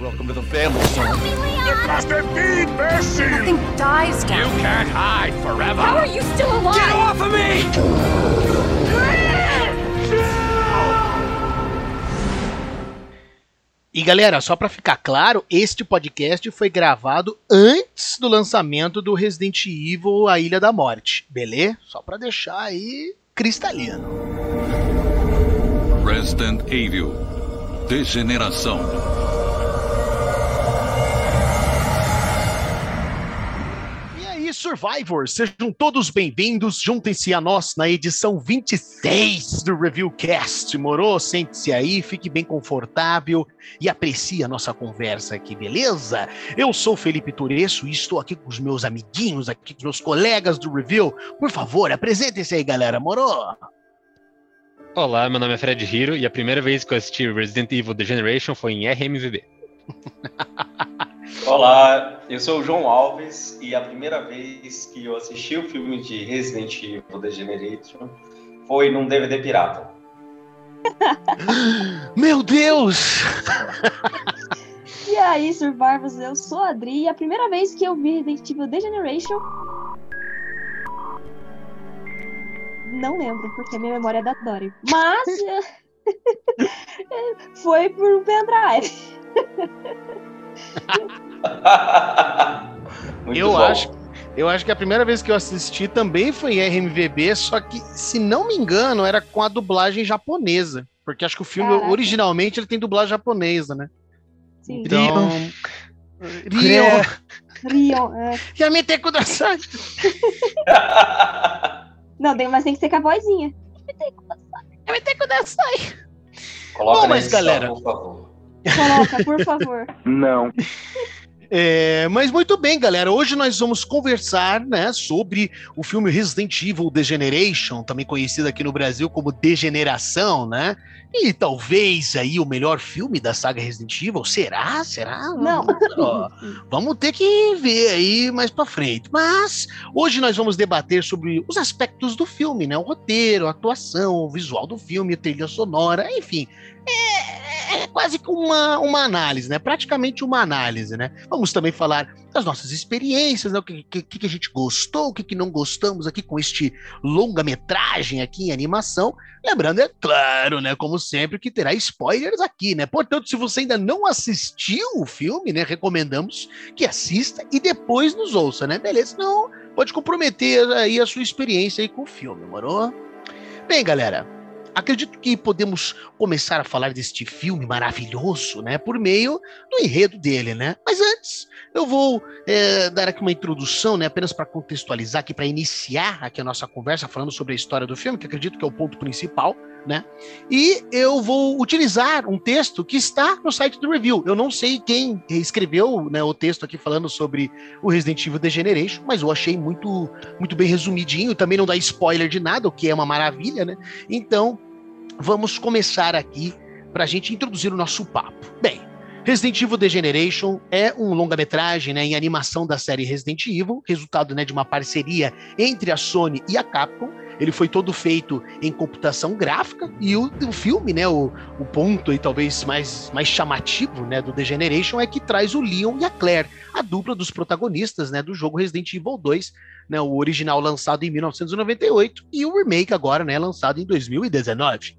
Welcome to the family, son. It must have been Bessie! Nothing dies down You can't hide forever. How are you still alive? Get off of me! E galera, só pra ficar claro, este podcast foi gravado antes do lançamento do Resident Evil A Ilha da Morte, beleza? Só pra deixar aí cristalino. Resident Evil. Degeneração. Survivors, sejam todos bem-vindos. Juntem-se a nós na edição 26 do Reviewcast. Morou? Sente-se aí, fique bem confortável e aprecie a nossa conversa aqui, beleza? Eu sou Felipe Turesso e estou aqui com os meus amiguinhos, aqui com os meus colegas do Review. Por favor, apresentem-se aí, galera. Morou? Olá, meu nome é Fred Hiro e a primeira vez que eu assisti Resident Evil Degeneration foi em RMVB. Olá, eu sou o João Alves e a primeira vez que eu assisti o filme de Resident Evil Degeneration foi num DVD pirata. Meu Deus! E aí, Survivors, eu sou a Adri e a primeira vez que eu vi Resident Evil Degeneration. Não lembro, porque a minha memória é da Dory. Mas. foi por um pendrive. Eu bom. acho, eu acho que a primeira vez que eu assisti também foi em RMVB, só que, se não me engano, era com a dublagem japonesa. Porque acho que o filme, Caraca. originalmente, ele tem dublagem japonesa, né? Sim. Então... Rio. Rion. é. Yamete Kudasai. Não, tem- mas tem que ser com a vozinha. Yamete Kudasai. Coloca Bom, mas, edição, galera- por favor. Coloca, por favor. Não. É, mas muito bem, galera. Hoje nós vamos conversar né, sobre o filme Resident Evil Degeneration, também conhecido aqui no Brasil como Degeneração, né? E talvez aí o melhor filme da saga Resident Evil. Será? Será? Não. Ó, vamos ter que ver aí mais pra frente. Mas hoje nós vamos debater sobre os aspectos do filme, né? O roteiro, a atuação, o visual do filme, a trilha sonora, enfim. É, é quase que uma, uma análise, né? Praticamente uma análise, né? Vamos também falar das nossas experiências, né? O que, que, que a gente gostou, o que, que não gostamos aqui com este longa-metragem aqui em animação. Lembrando, é claro, né? Como sempre, que terá spoilers aqui, né? Portanto, se você ainda não assistiu o filme, né? Recomendamos que assista e depois nos ouça, né? Beleza? Não, pode comprometer aí a sua experiência aí com o filme, moro? Bem, galera, acredito que podemos começar a falar deste filme maravilhoso, né? Por meio do enredo dele, né? Mas antes, eu vou é, dar aqui uma introdução, né? Apenas para contextualizar aqui, para iniciar aqui a nossa conversa falando sobre a história do filme, que acredito que é o ponto principal, né? E eu vou utilizar um texto que está no site do review. Eu não sei quem escreveu né, o texto aqui falando sobre o Resident Evil Degeneration, mas eu achei muito, muito bem resumidinho. Também não dá spoiler de nada, o que é uma maravilha, né? Então, vamos começar aqui para a gente introduzir o nosso papo. Bem, Resident Evil Degeneration é um longa-metragem né, em animação da série Resident Evil, resultado né, de uma parceria entre a Sony e a Capcom. Ele foi todo feito em computação gráfica e o, o filme, né, o, o ponto aí talvez mais, mais chamativo né, do Degeneration é que traz o Leon e a Claire, a dupla dos protagonistas né, do jogo Resident Evil 2, né, o original lançado em 1998 e o remake agora né, lançado em 2019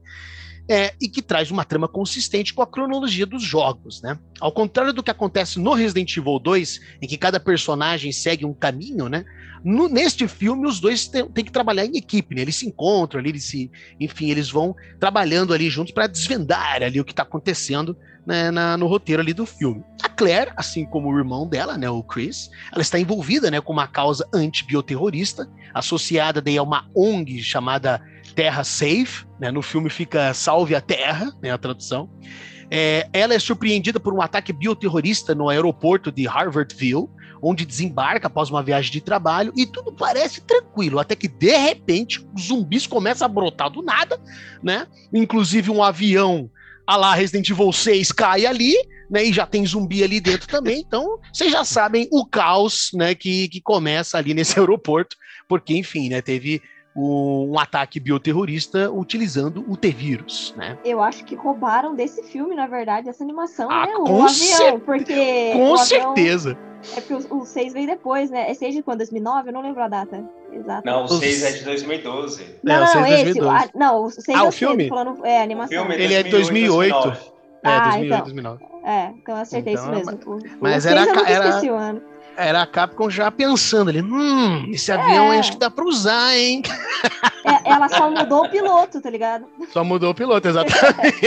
é, e que traz uma trama consistente com a cronologia dos jogos, né? Ao contrário do que acontece no Resident Evil 2, em que cada personagem segue um caminho, né? No- neste filme, os dois têm, que trabalhar em equipe, né? Eles se encontram ali, eles se, enfim, eles vão trabalhando ali juntos para desvendar ali o que está acontecendo né, na- no roteiro ali do filme. A Claire, assim como o irmão dela, né, o Chris, ela está envolvida, né, com uma causa antibioterrorista, associada daí a uma ONG chamada Terra Safe, né? No filme fica Salve a Terra, né? A tradução. É, ela é surpreendida por um ataque bioterrorista no aeroporto de Harvardville, onde desembarca após uma viagem de trabalho e tudo parece tranquilo, até que de repente os zumbis começam a brotar do nada, né? Inclusive um avião a lá Resident Evil 6 cai ali, né? E já tem zumbi ali dentro também, então vocês já sabem o caos, né? Que, que começa ali nesse aeroporto, porque enfim, né? Teve o- um ataque bioterrorista utilizando o T-vírus, né? Eu acho que roubaram desse filme, na verdade, essa animação, Ah, né? com O avião, cer- porque. Com o avião- certeza. É porque o 6 veio depois, né? É 6 de quando? 2009? Eu não lembro a data. Exato. Não, o Os- 6 é de 2012. Não, É, o não, 6 de esse. 2012. ah, não, o 6 Ah, é o o filme? falando, é, O animação. filme Ele é de 2008, 2008. 2009. É, Ah, 2008, então. 2009. É, então eu acertei Então, isso mesmo. O- o mas seis era era- esqueci o ano. Era a Capcom já pensando ali, hum, esse avião É. acho que dá pra usar, hein? É, ela só mudou o piloto, tá ligado? Só mudou o piloto, exatamente.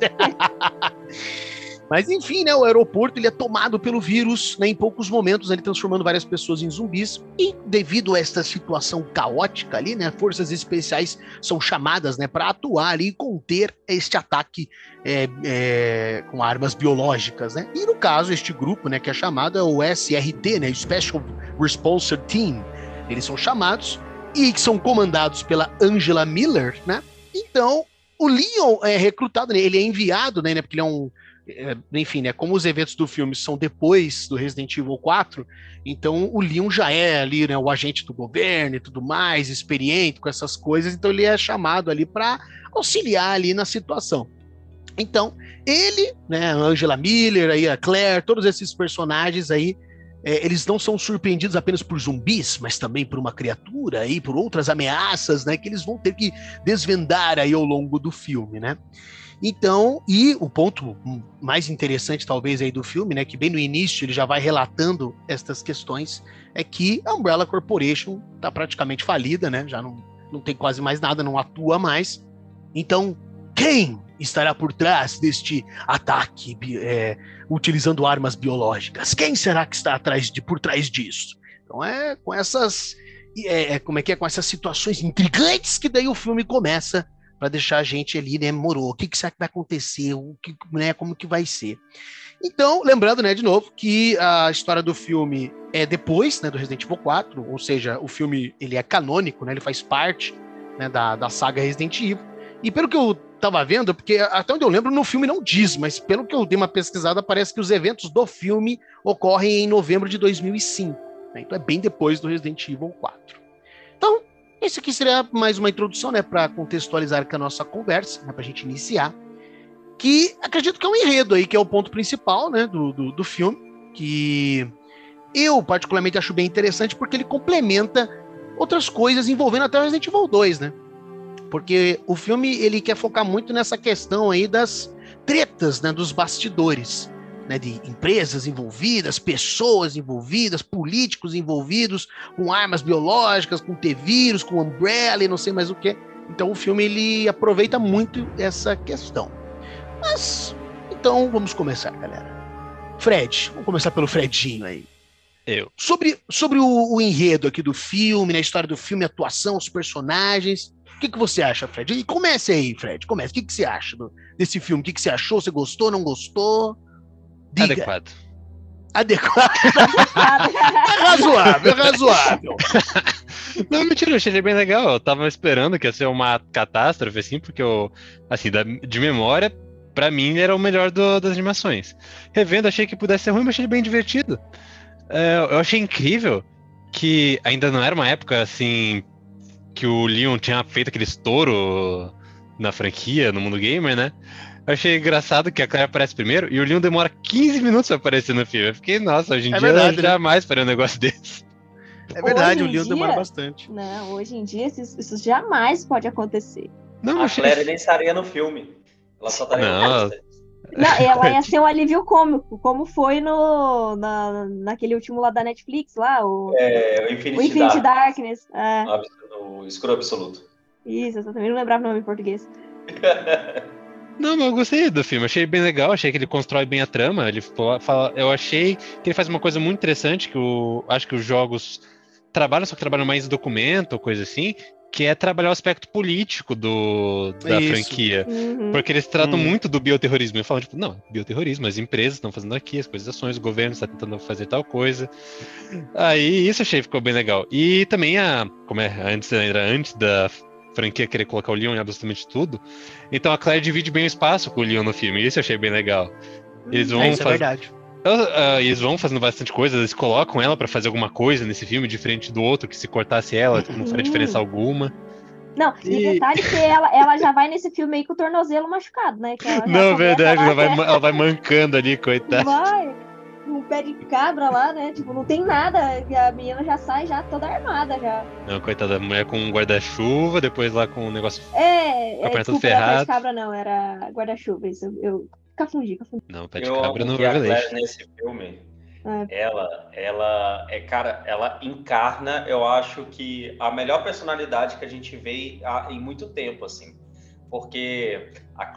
Mas enfim, né, o aeroporto ele é tomado pelo vírus, né, em poucos momentos, ele transformando várias pessoas em zumbis. E devido a esta situação caótica ali, né, forças especiais são chamadas, né, para atuar ali e conter este ataque é, é, com armas biológicas, né. E no caso este grupo, né, que é chamado é o SRT, né, Special Response Team. Eles são chamados e que são comandados pela Angela Miller, né. Então o Leon é recrutado, né, ele é enviado, né, né, porque ele é um enfim, né, como os eventos do filme são depois do Resident Evil 4, então o Leon já é ali, né, o agente do governo e tudo mais, experiente com essas coisas, então ele é chamado ali para auxiliar ali na situação. Então, ele, né, Angela Miller, aí a Claire, todos esses personagens aí, é, eles não são surpreendidos apenas por zumbis, mas também por uma criatura aí, por outras ameaças, né, que eles vão ter que desvendar aí ao longo do filme, né? Então, e o ponto mais interessante, talvez, aí do filme, né, que bem no início ele já vai relatando estas questões, é que a Umbrella Corporation está praticamente falida, né? Já não, não tem quase mais nada, não atua mais. Então, quem estará por trás deste ataque é, utilizando armas biológicas? Quem será que está atrás de, por trás disso? Então é com essas. é, é, como é que é? Com essas situações intrigantes que daí o filme começa para deixar a gente ali, né, morou. O que, que será que vai acontecer? O que, né, como que vai ser? Então, lembrando, né, de novo, que a história do filme é depois, né, do Resident Evil 4, ou seja, o filme ele é canônico, né, ele faz parte né, da, da saga Resident Evil. E pelo que eu tava vendo, porque até onde eu lembro no filme não diz, mas pelo que eu dei uma pesquisada, parece que os eventos do filme ocorrem em novembro de 2005. né, Então é bem depois do Resident Evil 4. Então, esse aqui seria mais uma introdução, né, para contextualizar com a nossa conversa, né, para a gente iniciar. Que acredito que é um enredo aí, que é o ponto principal, né, do, do, do filme, que eu particularmente acho bem interessante porque ele complementa outras coisas envolvendo até o Resident Evil 2, né? Porque o filme ele quer focar muito nessa questão aí das tretas, né, dos bastidores, né, de empresas envolvidas, pessoas envolvidas, políticos envolvidos, com armas biológicas, com T-vírus, com Umbrella e não sei mais o que. Então o filme ele aproveita muito essa questão. Mas então vamos começar, galera. Fred, vamos começar pelo Fredinho aí. Eu. Sobre, sobre o, o enredo aqui do filme, né, a história do filme, a atuação, os personagens. O que, que você acha, Fred? E comece aí, Fred. Comece. O que, que você acha do- desse filme? O que, que você achou? Você gostou, não gostou? Diga. Adequado. Adequado. É razoável, é razoável. Não, mentira, eu achei ele bem legal. Eu tava esperando que ia ser uma catástrofe, assim, porque eu, assim, da- de memória, pra mim era o melhor do- das animações. Revendo, achei que pudesse ser ruim, mas achei ele bem divertido. É, eu achei incrível que ainda não era uma época, assim, que o Leon tinha feito aquele estouro na franquia, no mundo gamer, né? Eu achei engraçado que a Claire aparece primeiro e o Leon demora 15 minutos pra aparecer no filme. Eu fiquei, nossa, hoje em É dia verdade, eu né? jamais faria um negócio desse. É verdade, Hoje o Leon demora dia- bastante. Não, hoje em dia isso, isso jamais pode acontecer. Não, A achei... Claire nem estaria no filme. Ela só estaria Não. Não, ela ia ser um alívio cômico, como foi no, na, naquele último lá da Netflix, lá, o, É, o o Infinity, Infinity Dark, Darkness. É, o escuro absoluto. isso, eu também não lembrava o nome em português. Não, mas eu gostei do filme, achei bem legal, achei que ele constrói bem a trama. Ele fala, eu achei que ele faz uma coisa muito interessante, que o, acho que os jogos trabalham, só que trabalham mais em documento, coisa assim, que é trabalhar o aspecto político do, da Isso. franquia. Uhum. Porque eles tratam Hum. muito do bioterrorismo. Eles falam, tipo, não, bioterrorismo, as empresas estão fazendo aqui, as coisas ações, o governo está tentando fazer tal coisa. Aí isso eu achei ficou bem legal. E também a. Como é, antes era antes da franquia querer colocar o Leon em absolutamente tudo. Então a Claire divide bem o espaço com o Leon no filme. Isso eu achei bem legal. Eles vão É, isso é faz- verdade. Ela- ah, eles vão fazendo bastante coisa, eles colocam ela pra fazer alguma coisa nesse filme, diferente do outro, que se cortasse ela, não faria Sim. diferença alguma. Não, e E- detalhe que ela, ela já vai nesse filme aí com o tornozelo machucado, né? Que ela já Não, verdade, ela vai, ela vai mancando ali, coitada. Vai, um pé de cabra lá, né? Tipo, não tem nada. E a menina já sai já toda armada já. Não, coitada, a mulher com um guarda-chuva, depois lá com um negócio. É, Com a é desculpa, não era pé de cabra não, era guarda-chuva. Isso, eu, confundi, confundi. Não, pé de Eu cabra a Claire Revelation. nesse filme, É. ela, ela é cara, ela encarna, eu acho que a melhor personalidade que a gente vê há- em muito tempo, assim, porque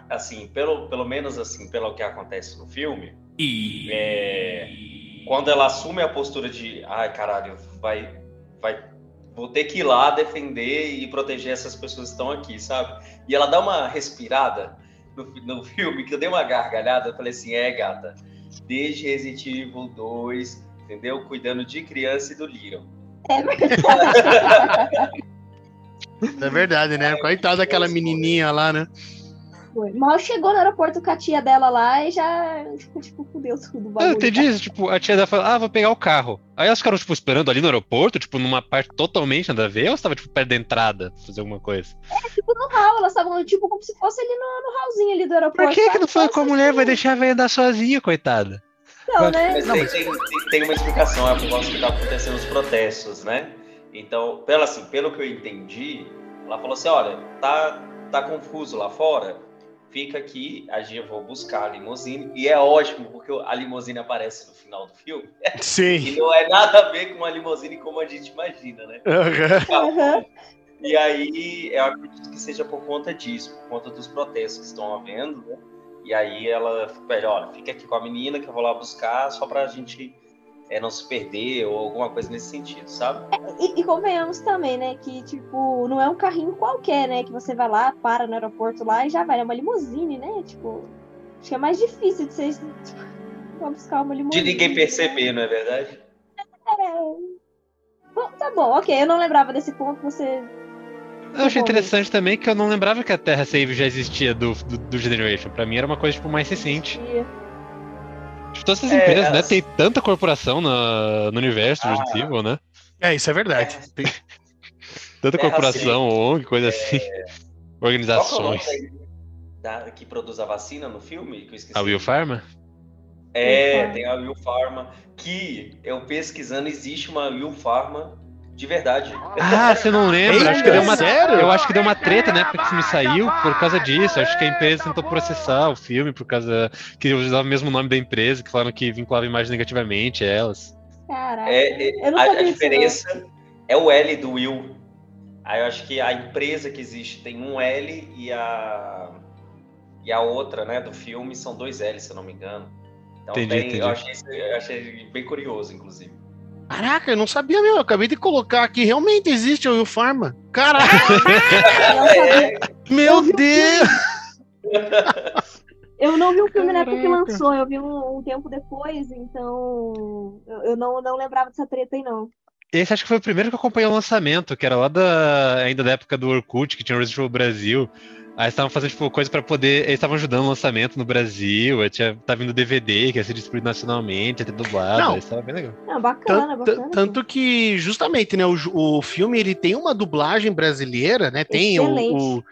assim, pelo, pelo menos assim, pelo que acontece no filme, é, quando ela assume a postura de, ai caralho, vai, vai, vou ter que ir lá defender e proteger essas pessoas que estão aqui, sabe? E ela dá uma respirada no, no filme, que eu dei uma gargalhada, eu falei assim, é gata, desde Resident Evil 2, entendeu? Cuidando de criança e do Leon. É verdade. É verdade, né? Coitada daquela menininha lá, né? Foi. Mal chegou no aeroporto com a tia dela lá e já, tipo, fudeu tudo. Ah, eu entendi isso, tipo, a tia dela falou, ah, vou pegar o carro. Aí elas ficaram, tipo, esperando ali no aeroporto, tipo, numa parte totalmente nada a ver, ou elas estavam, tipo, perto da entrada, fazer alguma coisa? Tipo, no hall, elas estavam, tipo, como se fosse ali no, no hallzinho ali do aeroporto. Por que que não foi com a mulher? Vai deixar a velha andar sozinha, coitada. Não, né? Mas tem, tem, tem- tem uma explicação, é por causa que tá acontecendo os protestos, né? Então, pelo, assim, pelo que eu entendi, ela falou assim, olha, tá, tá confuso lá fora, fica aqui, a gente vou buscar a limusine, e é ótimo, porque a limusine aparece no final do filme, e Sim. não é nada a ver com a limusine como a gente imagina, né? Aham. E aí, eu acredito que seja por conta disso, por conta dos protestos que estão havendo, né? E aí ela pede, olha, fica aqui com a menina que eu vou lá buscar, só pra gente é, não se perder ou alguma coisa nesse sentido, sabe? E, e convenhamos também, né, que, tipo, não é um carrinho qualquer, né, que você vai lá, para no aeroporto lá e já vai. É uma limusine, né? Tipo, acho que é mais difícil de você tipo, buscar uma De limusine. ninguém perceber, não é verdade? É. Bom, tá bom, ok. Eu não lembrava desse ponto, você. Eu achei interessante também que eu não lembrava que a Terra Save já existia do, do, do Generation. Pra mim era uma coisa, tipo, mais recente. Tipo, todas essas É, empresas, né? Tem tanta corporação na- no universo do Ah. Resident Evil, né? É, isso é verdade. Tem- Tanta Terra corporação, ONG, coisa assim. Qual que é o Organizações. da, que produz a vacina no filme? Que eu esqueci. A Will Pharma? É, Will tem a Will Pharma, que eu pesquisando, existe uma Will Pharma de verdade. Ah, você não lembra? Acho que deu uma, sério? Eu acho que deu uma treta na época que o filme saiu por causa disso. Acho que a empresa tentou processar o filme por causa que usava o mesmo nome da empresa, que falaram que vinculava a imagem negativamente a elas. Caraca. É, é, a, a diferença é o L do Will. Aí eu acho que a empresa que existe tem um L e a e a outra, né, do filme são dois L, se eu não me engano. Então Entendi, tem, entendi. eu achei, isso- eu achei bem curioso, inclusive. Caraca, eu não sabia mesmo. Eu acabei de colocar aqui. Realmente existe o Will Pharma. Caraca, meu Deus! Eu não vi o filme na época que Caraca. lançou, eu vi um, um tempo depois, então eu, eu não, não lembrava dessa treta aí, não. Esse acho que foi o primeiro que eu acompanhei o lançamento, que era lá da, ainda da época do Orkut, que tinha o Resident Evil Brasil. Aí eles estavam fazendo tipo, coisa pra poder. Eles estavam ajudando o lançamento no Brasil. Tinha, tá vindo DVD, que ia ser distribuído nacionalmente, ia ter dublado. Não. Aí estava bem legal. Ah, bacana, bacana. tan- Tanto que, justamente, né, o, o filme ele tem uma dublagem brasileira, né? Tem o, o-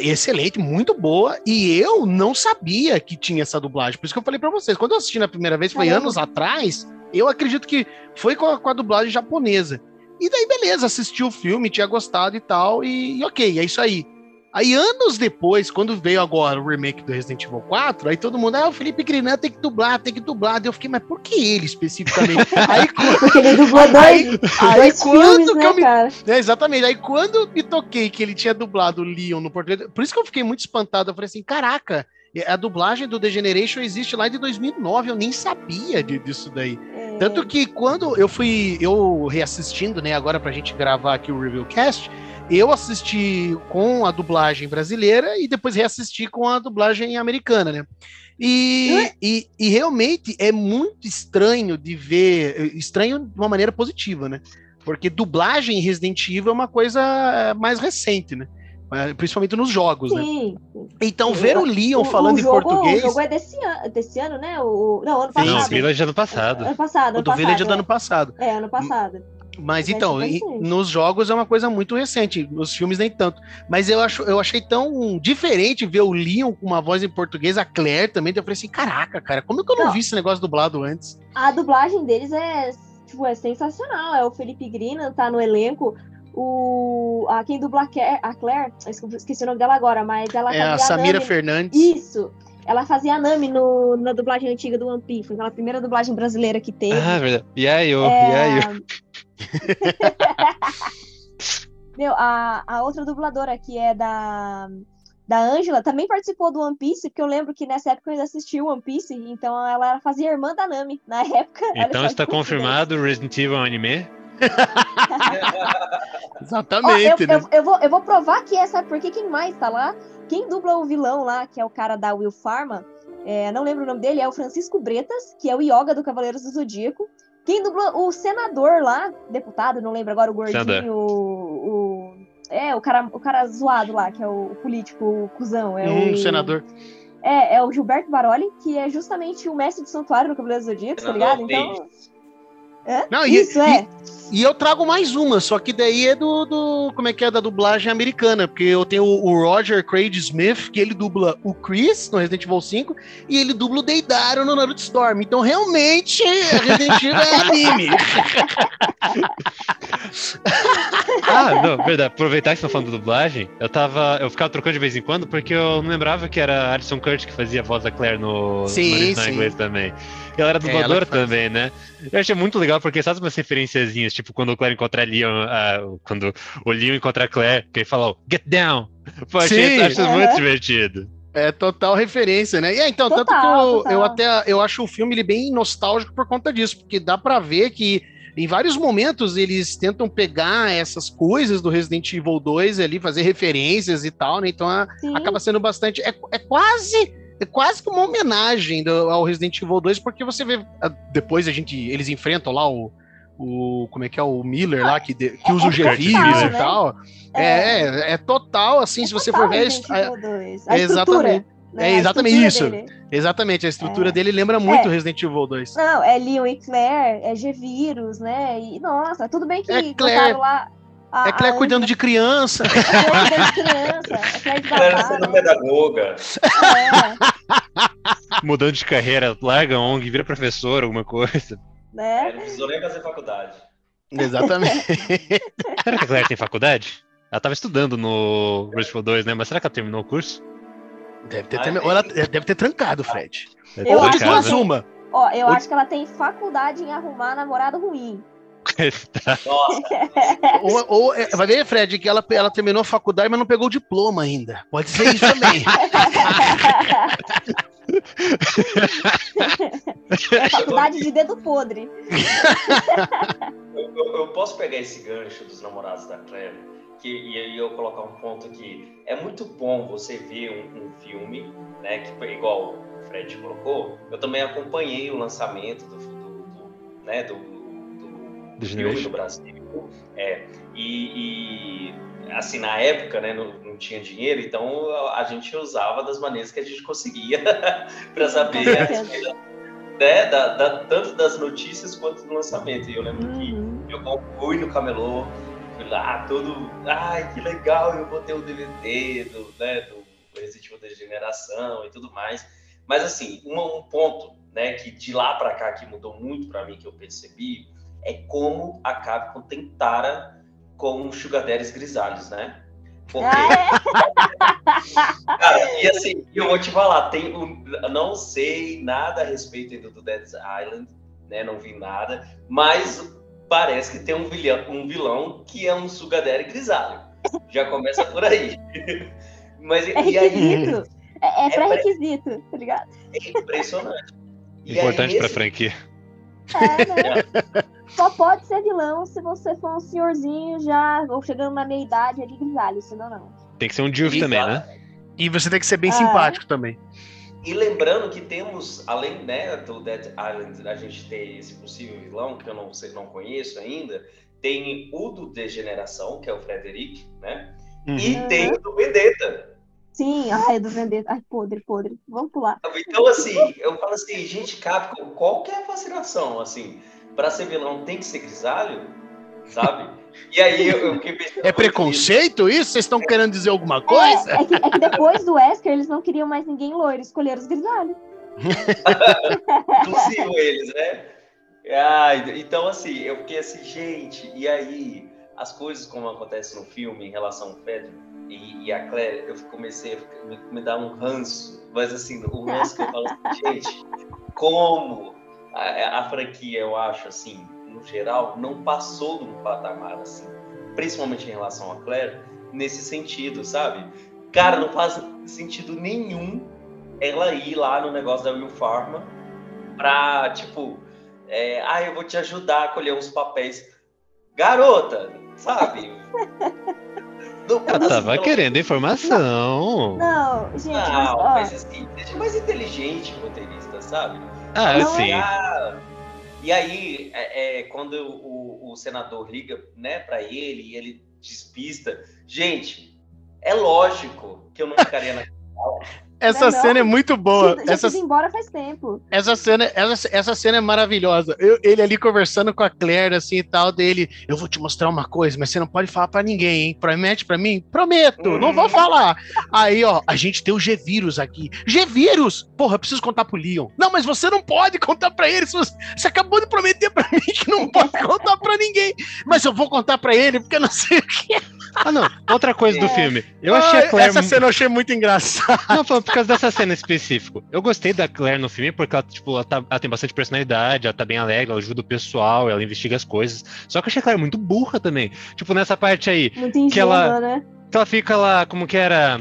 Excelente, muito boa. E eu não sabia que tinha essa dublagem. Por isso que eu falei pra vocês. Quando eu assisti na primeira vez, foi Caramba. anos atrás, eu acredito que foi com a, com a dublagem japonesa. E daí, beleza, assisti o filme, tinha gostado e tal, e, e ok, é isso aí. Aí, anos depois, quando veio agora o remake do Resident Evil 4, aí todo mundo, ah, o Felipe Grinan tem que dublar, tem que dublar. Daí eu fiquei, mas por que ele especificamente? aí, quando- Porque ele dublou Aí- dois, aí dois quando filmes, né, eu me- cara? é, exatamente. Aí quando me toquei que ele tinha dublado o Leon no português, por isso que eu fiquei muito espantado. Eu falei assim, caraca, a dublagem do Degeneration existe lá de 2009, eu nem sabia de- disso daí. É, Tanto que quando eu fui, eu reassistindo, né, agora pra gente gravar aqui o Reviewcast, eu assisti com a dublagem brasileira e depois reassisti com a dublagem americana, né? E, e, e realmente é muito estranho de ver, estranho de uma maneira positiva, né? Porque dublagem em Resident Evil é uma coisa mais recente, né? eh, principalmente nos jogos, né? Sim. Então, ver o Leon O- falando o em jogo, português. O jogo é desse ano, desse ano né? O, não, ano Sim, passado. Não, Village ano passado. Ano passado, O ano do passado. Village é do é. ano passado. É, ano passado. Mas É então, e- recente. nos jogos é uma coisa muito recente, nos filmes nem tanto. Mas eu, acho, eu achei tão diferente ver o Leon com uma voz em português, a Claire também. Eu falei assim: caraca, cara, como é que eu não, Não. vi esse negócio dublado antes? A dublagem deles é, tipo, é sensacional. É o Felipe Grina, tá no elenco. O, a, quem dubla a Claire, a Claire, eu esque- esqueci o nome dela agora, mas ela É a Samira Nami- Fernandes. Isso. Ela fazia a Nami no, na dublagem antiga do One Piece, aquela primeira dublagem brasileira que teve. Ah, verdade. Yayo, É, Yayo. Meu, a, a outra dubladora que é da da Angela também participou do One Piece, porque eu lembro que nessa época eu ainda assisti o One Piece, então ela fazia irmã da Nami na época. Então está confirmado Resident Evil anime. Ó, Exatamente, eu, né? eu, eu vou, eu vou provar que é, sabe por quê? Quem mais tá lá? Quem dubla o vilão lá, que é o cara da Will Pharma, é, não lembro o nome dele, é o Francisco Bretas, que é o Yoga do Cavaleiros do Zodíaco. Quem dubla o senador lá, deputado, não lembro agora o gordinho, Senador. o, o- É, o cara, o cara zoado lá, que é o, político, o cuzão. É Hum, o senador. É, é o Gilberto Baroli, que é justamente o mestre do santuário do Cavaleiros do Zodíaco, tá ligado? Então. Não, e, Isso, é. e, e eu trago mais uma, só que daí é do, do. Como é que é? Da dublagem americana, porque eu tenho o, o Roger Craig Smith, que ele dubla o Chris no Resident Evil 5, e ele dubla o Deidaro no Naruto Storm. Então, realmente, Resident Evil é anime. Ah, não, verdade. Aproveitar que estão falando de dublagem, eu tava. Eu ficava trocando de vez em quando, porque eu não lembrava que era Alison Kurt que fazia a voz da Claire no, Sim, no original sim. inglês também. Ela era É, ela dubladora faz. também, né? Eu achei muito legal, porque sabe umas referenciazinhas, tipo quando o Claire encontra a Leon, ah, quando o Leon encontra a Claire, que ele falou, get down! Pô, achei, Sim. acho isso muito divertido. É total referência, né? E é, então, tanto Total, que eu, total. eu até eu acho o filme ele bem nostálgico por conta disso, porque dá pra ver que em vários momentos eles tentam pegar essas coisas do Resident Evil 2 ali, fazer referências e tal, né? Então a- acaba sendo bastante. É, é quase. É quase que uma homenagem do- ao Resident Evil 2, porque você vê. ah, Depois a gente. Eles enfrentam lá o. o como é que é? O Miller lá, que, de- que usa o é G-Vírus total, e né? tal. É, é, é total, assim, se você for ver. a Resident his- a- Evil 2. A exatamente. estrutura, né? É exatamente isso. dele. Exatamente, a estrutura É. dele lembra muito É. Resident Evil 2. Não, é Leon e Claire, é G-Vírus, né? E, nossa, tudo bem que É Claire- colocaram lá. A, É Claire a cuidando de criança. É Claire cuidando de criança, é Claire de sendo né? pedagoga. É, Mudando de carreira, larga a ONG, vira professor, alguma coisa. né? É, não precisou nem fazer faculdade. Exatamente. Será que a Claire tem faculdade? Ela tava estudando no Resident Evil 2, né? Mas será que ela terminou o curso? Deve ter, Ah, termi- é. ou ela deve ter trancado, Fred. Deve Eu ter Ou acho trancado, duas que- uma. Ó, eu acho que ela tem faculdade em arrumar namorado ruim. Nossa, Ou, ou, é, vai ver, Fred, que ela, ela terminou a faculdade, mas não pegou o diploma ainda. Pode ser isso também. É faculdade de dedo podre. eu, eu- eu posso pegar esse gancho dos namorados da Claire que, e aí eu colocar um ponto que é muito bom você ver um, um filme, né? Que igual o Fred colocou. Eu também acompanhei o lançamento do, do, do, né, do, do, Do filme no Brasil. É, e, e, assim, na época, né, não, não tinha dinheiro, então a, gente usava das maneiras que a gente conseguia para saber a respeito, né, da, da- tanto das notícias quanto do lançamento. E eu lembro que Uhum. eu fui no camelô, fui lá, todo, ai, que legal, eu vou ter o DVD do, né, do Resident Evil Degeneração e tudo mais. Mas assim, um, um ponto, né, que de lá para cá que mudou muito para mim que eu percebi é como a Capcom tentara com os Sugar Daddies grisalhos, né? Porque Ah, Cara, e assim, eu vou te falar, tem um, não sei nada a respeito ainda do Dead Island, né? Não vi nada, mas parece que tem um vilão, um vilão que é um Sugar Daddy grisalho. Já começa por aí. Mas é e aí requisito. É, é É pré-requisito, tá ligado? é impressionante. E aí, Importante pra esse- franquia. É, né? Só pode ser vilão se você for um senhorzinho já, ou chegando na meia idade ali, grisalho, senão não. Tem que ser um Dilf também, né? E você tem que ser bem Ah. simpático também. E lembrando que temos, além né, do Dead Island, a gente ter esse possível vilão, que eu não sei, não conheço ainda, tem o do Degeneração, que é o Frederic, né? Uhum. E tem o do Vendetta. Sim, ai, do Vendetta. Ai, podre, podre. Vamos pular. Então, assim, eu falo assim, gente, Capcom, qual que é a fascinação, assim? Pra ser vilão tem que ser grisalho, sabe? E aí eu, eu fiquei pensando... É preconceito isso? Vocês estão querendo dizer alguma coisa? É, é que, é que depois do Wesker, eles não queriam mais ninguém loiro, escolheram os grisalhos. Inclusive eles, né? Ah, então, assim, eu fiquei assim, gente, e aí, as coisas como acontecem no filme em relação ao Pedro e, e a Claire, eu comecei a me, me dar um ranço, mas assim, o ranço que eu falo assim, gente, como a, a franquia, eu acho, assim, no geral, não passou de um patamar, assim, principalmente em relação a Claire, nesse sentido, sabe? Cara, não faz sentido nenhum ela ir lá no negócio da Will Pharma pra, tipo, é, ah, eu vou te ajudar a colher uns papéis. Garota, sabe? Não- assim, tava não- querendo informação. Não, gente, mas, Não, ó, mas assim, seja mais inteligente, roteirista, sabe? Ah, Não sim. Ah, e aí, é, é, quando o, o senador liga né, para ele e ele despista, gente, é lógico que eu não ficaria na. Essa Não, cena é muito boa. já Essa, embora faz tempo. essa, cena, essa, essa cena é maravilhosa. Eu- ele ali conversando com a Claire, assim e tal, dele. Eu vou te mostrar uma coisa, mas você não pode falar pra ninguém, hein? Promete pra mim? Prometo, não vou falar. Aí, ó, a gente tem o G-Vírus aqui. G-Vírus! Porra, eu preciso contar pro Leon. Não, mas você não pode contar pra ele. se Você, você acabou de prometer pra mim que não pode contar pra ninguém. Mas eu vou contar pra ele, porque eu não sei o que. Ah, não. Outra coisa do É. filme. Eu achei a Claire. Essa cena eu achei muito engraçada. Não, falando por causa dessa cena específica. Eu gostei da Claire no filme porque ela, tipo, ela, tá- ela tem bastante personalidade, ela tá bem alegre, ela ajuda o pessoal, ela investiga as coisas. Só que eu achei a Claire muito burra também. Tipo, nessa parte aí, Muito ingênua, Que ela- né? que ela fica lá, como que era?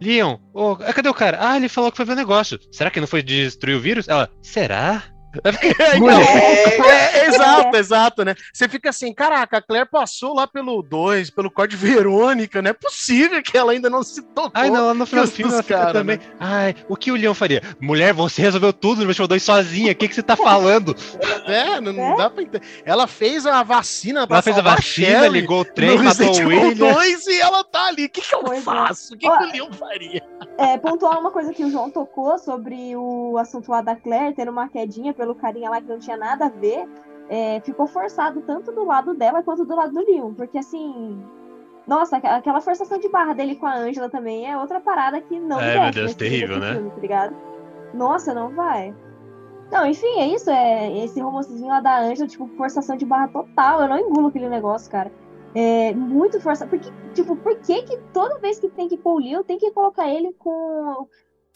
Leon, ah, cadê o cara? Ah, ele falou que foi ver o negócio. Será que não foi destruir o vírus? Ela, será? Eu fiquei, É, É, exato, exato, né? Você fica assim, caraca, a Claire passou lá pelo 2, pelo Código Verônica, não é possível que ela ainda não se tocou. Ai, não, lá no final do filme ela fica cara, também. Ai, o que o Leon faria? Mulher, você resolveu tudo no Resident Evil 2 sozinha, o que, que você tá falando? É, não, não É? dá pra entender. Ela fez a vacina pra Ela fez a vacina, ligou o trem, matou o William. 2 e ela tá ali. O que, que eu Pois é. faço? O que, Ó, que o Leon faria? É, pontuar uma coisa que o João tocou sobre o assunto lá da Claire tendo uma quedinha pelo carinha lá que não tinha nada a ver. é, ficou forçado tanto do lado dela quanto do lado do Leon. Porque assim. Nossa, aquela forçação de barra dele com a Angela também é outra parada que não É, me meu Deus, nesse- terrível, né? filme, tá ligado? Nossa, não vai. Não, enfim, é isso. É esse romancezinho lá da Angela, tipo, forçação de barra total. Eu não engulo aquele negócio, cara. É muito forçado. Porque, tipo, por que que toda vez que tem que pôr o Leon, tem que colocar ele com.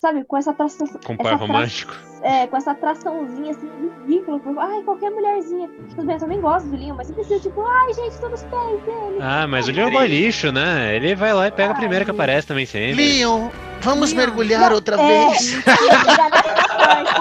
Sabe, com essa atração. Com essa atra- romântico. É, com essa atraçãozinha assim, ridícula. Por... Ai, qualquer mulherzinha. Tudo bem, eu também gosto do Leon, mas eu preciso, tipo, ai, gente, todos os pés dele. Ah, mas o Leon é boy lixo, né? Ele vai lá e pega a primeira que aparece também sempre. Leon, vamos Leon. mergulhar outra É, vez. eu ia chegar nessa parte.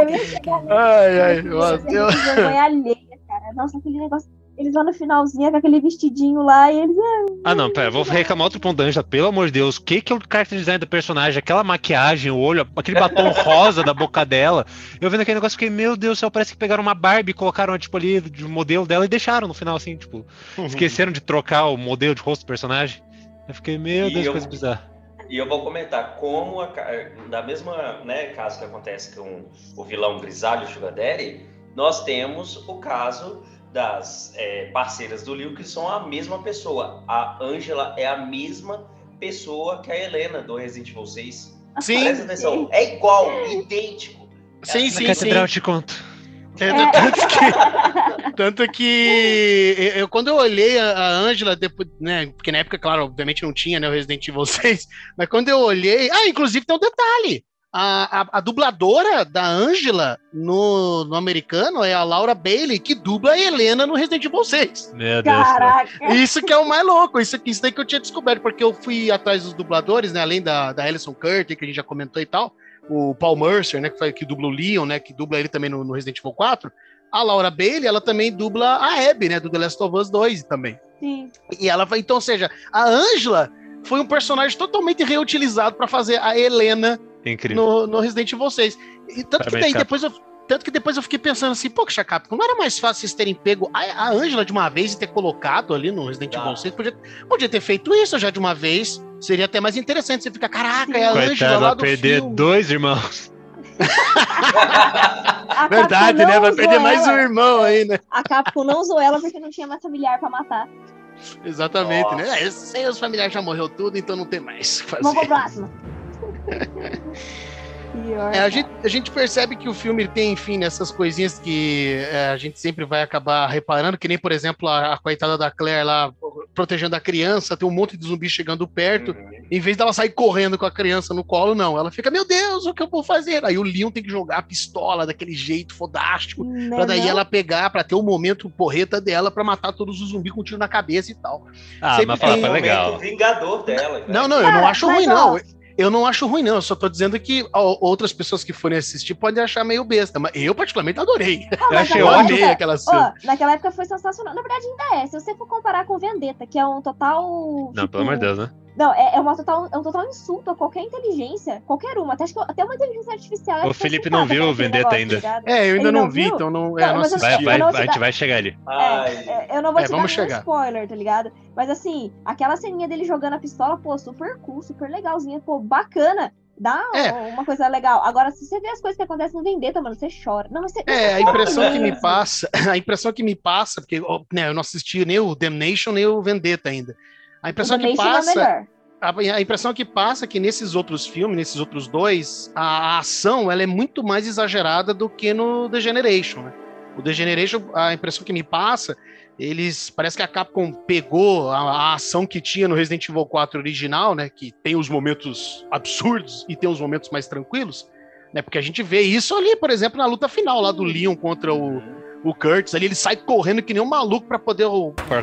Eu ia chegar nessa Ai, ai, parte. eu- vergonha alheia, cara. Nossa, aquele negócio. Eles vão no finalzinho com aquele vestidinho lá e eles. Ah, não, pera, vou reclamar outro ponto da Angela, pelo amor de Deus. O que que é o character design do personagem? Aquela maquiagem, o olho, aquele batom rosa da boca dela. Eu vendo aquele negócio, fiquei, meu Deus do céu, parece que pegaram uma Barbie, colocaram, tipo, ali, de modelo dela e deixaram no final, assim, tipo, esqueceram de trocar o modelo de rosto do personagem. Eu fiquei, meu E Deus, eu- coisa bizarra. E eu vou comentar como, a da mesma né, caso que acontece com o vilão Grisalho Sugar Daddy, nós temos o caso das é, parceiras do Liu que são a mesma pessoa. A Angela é a mesma pessoa que a Helena do Resident Evil 6. Sim, Presta atenção, é igual, idêntico. sim, Na sim, sim. catedral te conto. É, tanto, que, tanto que eu, quando eu olhei a, a Angela, depois, né? Porque na época, claro, obviamente não tinha né, o Resident Evil 6, mas quando eu olhei. Ah, inclusive tem um detalhe. A, a, a dubladora da Angela no, no americano é a Laura Bailey, que dubla a Helena no Resident Evil 6. Meu Deus. Caraca! Isso que é o mais louco, isso, aqui- isso daí que eu tinha descoberto, porque eu fui atrás dos dubladores, né? Além da, da Alison Curtin, que a gente já comentou e tal, o Paul Mercer, né? Que, foi, que dubla o Leon, né? Que dubla ele também no, no Resident Evil 4. A Laura Bailey, ela também dubla a Abby, né? Do The Last of Us 2 também. Sim. E ela vai, então, ou seja, a Angela foi um personagem totalmente reutilizado para fazer a Helena Incrível. no, no Resident Evil 6. E tanto que Parabéns, daí, Cap. depois eu, Tanto que depois eu fiquei pensando assim, pô, que Capcom, não era mais fácil vocês terem pego a, a Angela de uma vez e ter colocado ali no Resident Evil Tá. 6? Podia, podia ter feito isso já de uma vez. Seria até mais interessante. Você fica, caraca, é a Angela lá vai do perder filme. dois irmãos. A Verdade, né? não Vai perder mais um irmão aí, né? A Capcom não usou ela porque não tinha mais familiar pra matar. Exatamente, Nossa. né? É, Sem os familiares já morreu tudo, então não tem mais o que fazer. Vamos pro próximo. É, a, gente, a gente percebe que o filme tem, enfim, nessas coisinhas que é, a gente sempre vai acabar reparando, que nem, por exemplo, a, a coitada da Claire lá protegendo a criança, tem um monte de zumbi chegando perto. Uhum. Em vez dela sair correndo com a criança no colo, não. Ela fica, meu Deus, o que eu vou fazer? Aí o Leon tem que jogar a pistola daquele jeito fodástico, Né, pra daí não? ela pegar, pra ter o momento porreta dela, pra matar todos os zumbis com um tiro na cabeça e tal. Ah, Sempre mas fala, tem foi um legal. vingador dela. Não, não, eu não acho ruim, ó, não. Eu não acho ruim, não. Eu só tô dizendo que outras pessoas que forem assistir podem achar meio besta, mas eu, particularmente, adorei. Ah, Eu achei Eu amei época- aquela cena. Ó, naquela época foi sensacional. Na verdade, ainda é. Se você for comparar com Vendetta, que é um total. Não, tipo, pelo amor de Deus, né? Não, é, é, uma total, é um total insulto a qualquer inteligência. Qualquer uma. Até, acho que até uma inteligência artificial. é O Felipe não viu por aquele Vendetta ainda. tá ligado? É, eu ainda Ele não, não vi, viu? então não, é, Não, eu- Vai, assisti. vai, não a gente dar- vai chegar ali. Ai, É, eu não vou É, te dar vamos nenhum chegar. spoiler, tá ligado? Mas assim, aquela ceninha dele jogando a pistola, pô, super cool, super legalzinha, pô, bacana. Dá É. uma coisa legal. Agora, se você vê as coisas que acontecem no Vendetta, mano, você chora. Não, mas você, É, a você chora impressão que me mesmo. passa, a impressão que me passa, porque né, eu não assisti nem o Damnation nem o Vendetta ainda. A impressão que passa, a, a impressão que passa é que nesses outros filmes, nesses outros dois, a, a ação ela é muito mais exagerada do que no The Generation, né? O The Generation, a impressão que me passa, eles parece que a Capcom pegou a, a ação que tinha no Resident Evil 4 original, né, que tem os momentos absurdos e tem os momentos mais tranquilos, né? Porque a gente vê isso ali, por exemplo, na luta final lá do Leon contra o o Kurtz ali, ele sai correndo que nem um maluco pra poder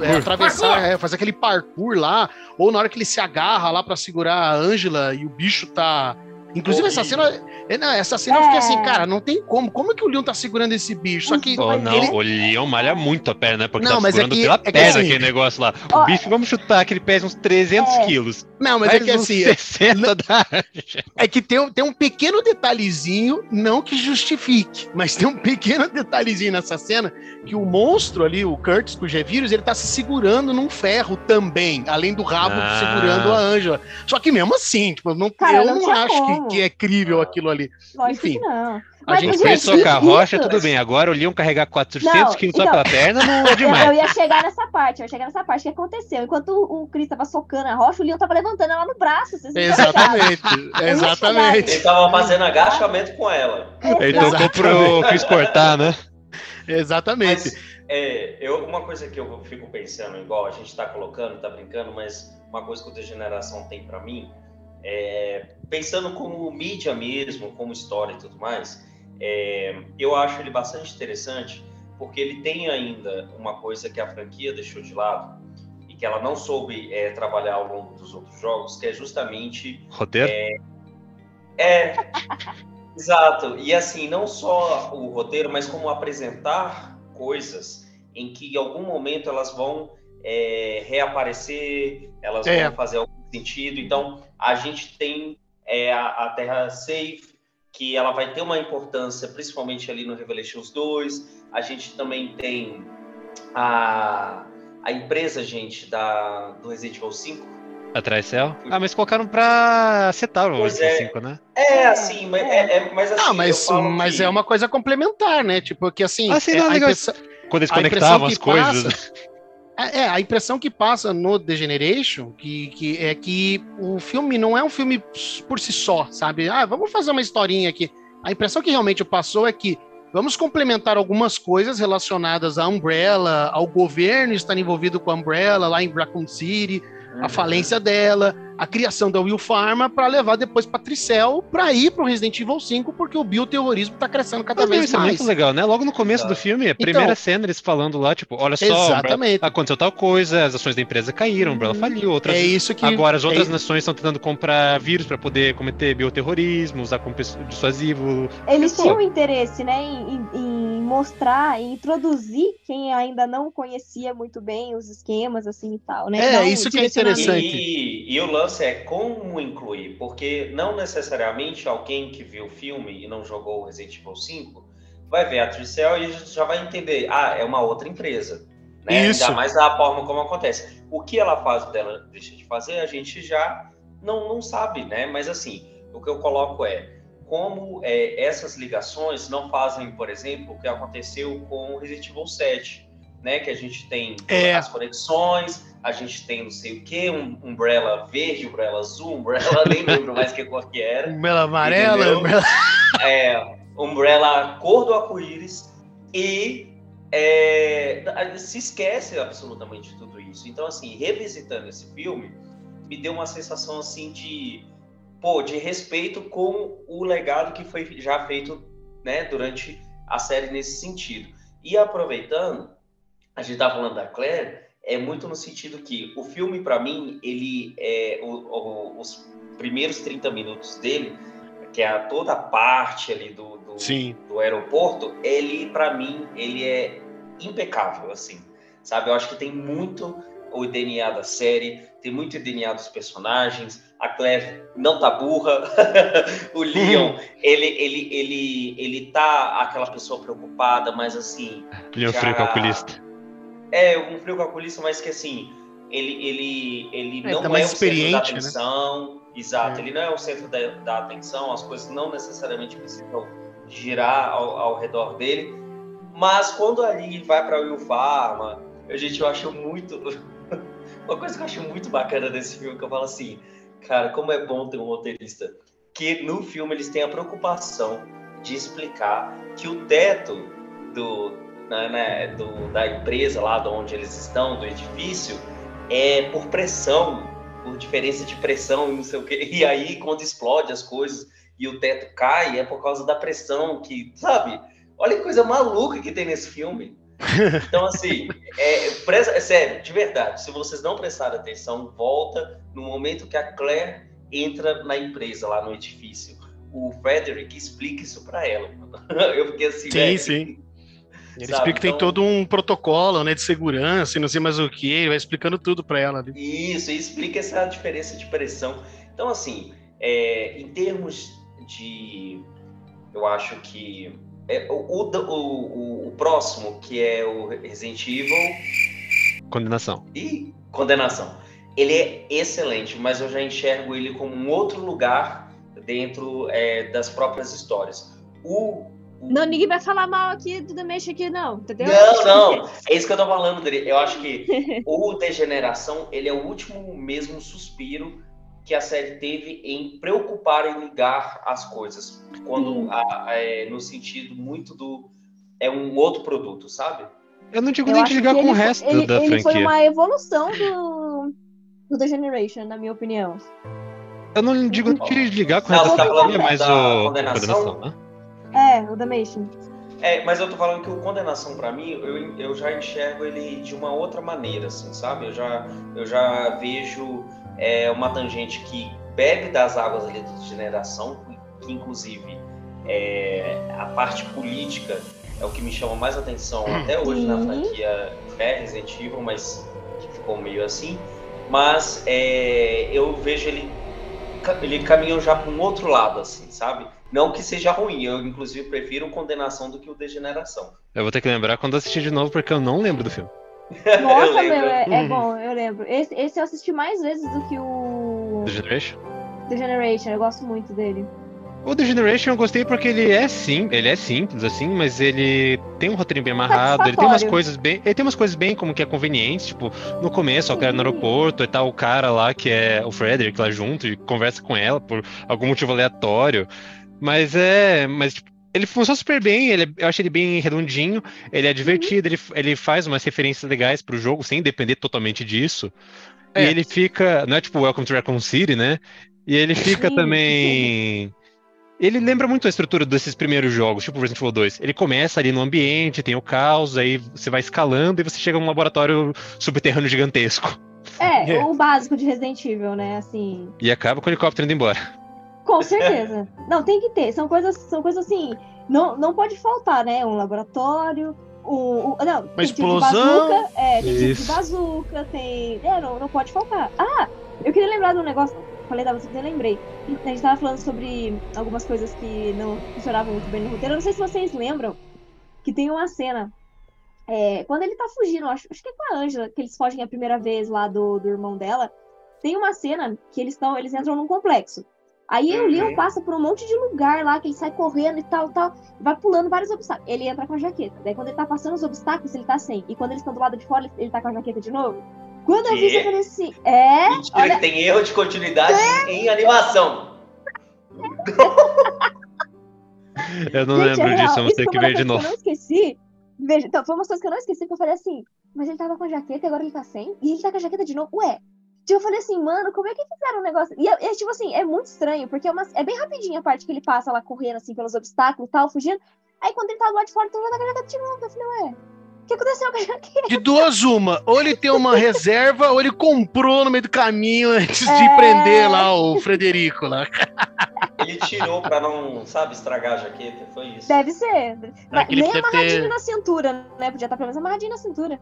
é, atravessar, é, fazer aquele parkour lá, ou na hora que ele se agarra lá pra segurar a Ângela e o bicho tá. Inclusive, essa cena. é, não, essa cena eu fiquei É. assim, cara, não tem como. Como é que o Leon tá segurando esse bicho? Só que. Oh, não, ele- o Leão malha muito a perna, né? Porque Não, tá é segurando que- pela é perna assim- aquele negócio lá. O Ó, bicho, vamos chutar que ele pesa uns 300 É. quilos. Não, mas é que assim. 60 da... É que tem, um- tem um pequeno detalhezinho, não que justifique, mas tem um pequeno detalhezinho nessa cena que o monstro ali, o Curtis com o G-Vírus, ele tá se segurando num ferro também, além do rabo Ah. segurando a Ângela. Só que mesmo assim, tipo, não, Cara, eu não não, acho que, que é crível aquilo ali. Lógico enfim, que não. a Mas, gente O gente, Chris socar a isso- rocha, tudo bem. Agora o Leão carregar 400 Não, quilos só então- pela perna não é Eu, demais. eu ia chegar nessa parte, eu ia chegar nessa parte. O que aconteceu? Enquanto o, o Chris tava socando a rocha, o Leon tava levantando ela no braço. Exatamente, exatamente, Ele tava fazendo agachamento com ela. Ele tocou pro Chris cortar, né? exatamente. Mas é, eu, uma coisa que eu fico pensando, igual a gente tá colocando, tá brincando, mas uma coisa que o Degeneração tem para mim, é, pensando como mídia mesmo, como história e tudo mais, é, eu acho ele bastante interessante, porque ele tem ainda uma coisa que a franquia deixou de lado e que ela não soube é, trabalhar ao longo dos outros jogos, que é justamente Roteiro? é, exato. E assim, não só o roteiro, mas como apresentar coisas em que em algum momento elas vão é, reaparecer, elas É. vão fazer algum sentido. Então, a gente tem é, a, a Terra Safe, que ela vai ter uma importância, principalmente ali no Revelations 2. A gente também tem a, a empresa, gente, da, do Resident Evil 5, Atrás céu? Ah, mas colocaram pra setar o Pois Resident é. 5, né? É, assim, mas, é, é- mas assim, Ah, mas, mas que- é uma coisa complementar, né? Tipo, que assim, Ah, sim, é, não, a impressão- Quando eles conectavam as coisas. É, é, a impressão que passa no The Generation que, que é que o filme não é um filme por si só, sabe? Ah, vamos fazer uma historinha aqui. A impressão que realmente passou é que vamos complementar algumas coisas relacionadas à Umbrella, ao governo estar envolvido com a Umbrella lá em Raccoon City, a Uhum. falência dela, a criação da Will Pharma para levar depois para Tricel para ir para o Resident Evil 5, porque o bioterrorismo está crescendo cada Mas, vez isso é mais. muito legal, né? Logo no começo do filme, a primeira cena, eles falando lá, tipo, olha só, Exatamente. aconteceu tal coisa, as ações da empresa caíram, a Umbrella faliu, outras. É isso que Agora as outras é- nações estão tentando comprar vírus para poder cometer bioterrorismo, usar como dissuasivo. Eles tinham interesse, né, em, em- mostrar, em introduzir quem ainda não conhecia muito bem os esquemas, assim e tal, né? É, um isso que é interessante. E, e o lance é como incluir, porque não necessariamente alguém que viu o filme e não jogou o Resident Evil 5 vai ver a Tricel e já vai entender, ah, é uma outra empresa. Né? Isso. Ainda mais da forma como acontece. O que ela faz dela deixa de fazer, a gente já não, não sabe, né? Mas assim, o que eu coloco é como é, essas ligações não fazem, por exemplo, o que aconteceu com o Resident Evil 7, né? Que a gente tem É. as conexões, a gente tem não sei o que, um Umbrella verde, Umbrella azul, Umbrella, nem lembro mais que cor que era. Umbrella amarela, umbrella... É, Umbrella cor do arco-íris e é, se esquece absolutamente de tudo isso. Então, assim, revisitando esse filme, me deu uma sensação assim de pô, de respeito com o legado que foi já feito né, durante a série nesse sentido. E aproveitando, a gente tá falando da Claire, é muito no sentido que o filme, para mim, ele é o- o- os primeiros 30 minutos dele, que é a- toda a parte ali do, do, do aeroporto, ele, para mim, ele é impecável, assim, sabe? Eu acho que tem muito o DNA da série, tem muito o DNA dos personagens, a Claire não tá burra, o Leon, ele, ele, ele, ele tá aquela pessoa preocupada, mas assim, Leon Já- Frio calculista. É um frio calculista, mas que assim, ele, ele, ele É, não tá é o centro da né? atenção. Exato, É. ele não é o centro da, da atenção, as coisas não necessariamente precisam girar ao, ao redor dele. Mas quando ali vai para o Pharma, a gente eu acho muito. Uma coisa que eu acho muito bacana desse filme, que eu falo assim, cara, como é bom ter um roteirista. Que no filme eles têm a preocupação de explicar que o teto do, né, né, do- da empresa lá de onde eles estão, do edifício, é por pressão, por diferença de pressão e não sei o quê. E aí, quando explode as coisas e o teto cai, é por causa da pressão que, sabe? Olha que coisa maluca que tem nesse filme. Então, assim, é, presta- é sério, de verdade, se vocês não prestarem atenção, volta no momento que a Claire entra na empresa, lá no edifício. O Frederick explica isso pra ela. Eu fiquei assim, Sim, velho, sim. Ele Sabe, explica que tem então- todo um protocolo, né, de segurança e não sei mais o que, ele vai explicando tudo pra ela ali. Isso, e explica essa diferença de pressão. Então, assim, é, em termos de. Eu acho que. é, o, o, o, o próximo, que é o Resident Evil Condenação. e Condenação. Ele é excelente, mas eu já enxergo ele como um outro lugar dentro é, das próprias histórias. O- Não, ninguém vai falar mal aqui do The Mesh aqui, não, entendeu? Não, não. É isso que eu tô falando dele. Eu acho que o Degeneração, ele é o último mesmo suspiro que a série teve em preocupar em ligar as coisas. Quando, Sim. a- a- é, no sentido muito do... É um outro produto, sabe? Eu não digo Eu nem de ligar com o ele resto ele, da ele foi franquia. uma evolução do, do The Generation, na minha opinião. Eu não digo nem de ligar com o resto da tá falando franquia, mas da o. condenação? Condenação, né? É, o The Mation. É, mas eu tô falando que o Condenação, pra mim, eu, eu já enxergo ele de uma outra maneira, assim, sabe? Eu já, eu já vejo é, uma tangente que bebe das águas ali da degeneração, que inclusive é, a parte política é o que me chama mais atenção até hoje na Sim. franquia é Resident Evil, mas que ficou meio assim. Mas é, eu vejo ele, ele caminhou já para um outro lado, assim, sabe? Não que seja ruim, eu inclusive prefiro Condenação do que o Degeneração. Eu vou ter que lembrar quando assistir de novo, porque eu não lembro do filme. Nossa, meu, é, é Uhum. bom, eu lembro. Esse, esse eu assisti mais vezes do que o The Generation? The Generation, eu gosto muito dele. O The Generation eu gostei porque ele é sim, ele é simples assim, mas ele tem um roteiro bem amarrado, ele tem umas coisas bem, ele tem umas coisas bem como que é conveniente, tipo, no começo, ó, o cara no aeroporto e tal, o cara lá que é o Frederick lá junto e conversa com ela por algum motivo aleatório. Mas é, mas tipo, ele funciona super bem, ele, eu acho ele bem redondinho, ele é divertido, ele, ele faz umas referências legais pro jogo sem depender totalmente disso. E É. ele fica, não é tipo Welcome to Raccoon City, né? E ele fica Sim. também. Ele lembra muito a estrutura desses primeiros jogos, tipo Resident Evil 2. Ele começa ali no ambiente, tem o caos, aí você vai escalando e você chega num laboratório subterrâneo gigantesco. É, É. o básico de Resident Evil, né? Assim, E acaba com o helicóptero indo embora. Com certeza. não, tem que ter. São coisas, são coisas assim. Não, não pode faltar, né? Um laboratório. Um, um- não, tipo de explosão. bazuca, é, tem tipo de bazuca, tem. É, não, não pode faltar. Ah, eu queria lembrar de um negócio. Falei da você, eu lembrei. A gente tava falando sobre algumas coisas que não funcionavam muito bem no roteiro. Eu não sei se vocês lembram que tem uma cena. é, quando ele tá fugindo, acho, acho que é com a Angela, que eles fogem a primeira vez lá do, do irmão dela. Tem uma cena que eles estão, eles entram num complexo. Aí o Leon passa por um monte de lugar lá, que ele sai correndo e tal, tal, vai pulando vários obstáculos. Ele entra com a jaqueta. Daí quando ele tá passando os obstáculos, ele tá sem. E quando eles estão do lado de fora, ele- tá com a jaqueta de novo. Quando eu vi isso, eu falei assim, é, Mentira olha, que tem erro de continuidade em animação. Eu não Gente, é lembro real. disso, vamos Isso ter que ver de novo. Que eu não esqueci. Veja, então, foi uma coisa que eu não esqueci, que eu falei assim, mas ele tava com a jaqueta e agora ele tá sem? E ele tá com a jaqueta de novo? Ué. Tipo, eu falei assim, mano, como é que fizeram um negócio? E é, é, tipo assim, é muito estranho, porque é, uma- é bem rapidinho a parte que ele passa lá correndo, assim, pelos obstáculos e tal, fugindo. Aí quando ele tá do lado de fora, então ele tá a jaqueta de novo. Eu falei, ué, o que aconteceu com a jaqueta? De duas, uma. Ou ele tem uma reserva, ou ele comprou no meio do caminho antes de É. prender lá o Frederico lá. Ele tirou pra não, sabe, estragar a jaqueta. Foi isso. Deve ser. Ele Nem amarradinho ter- na cintura, né? Podia estar pelo menos amarradinho na cintura.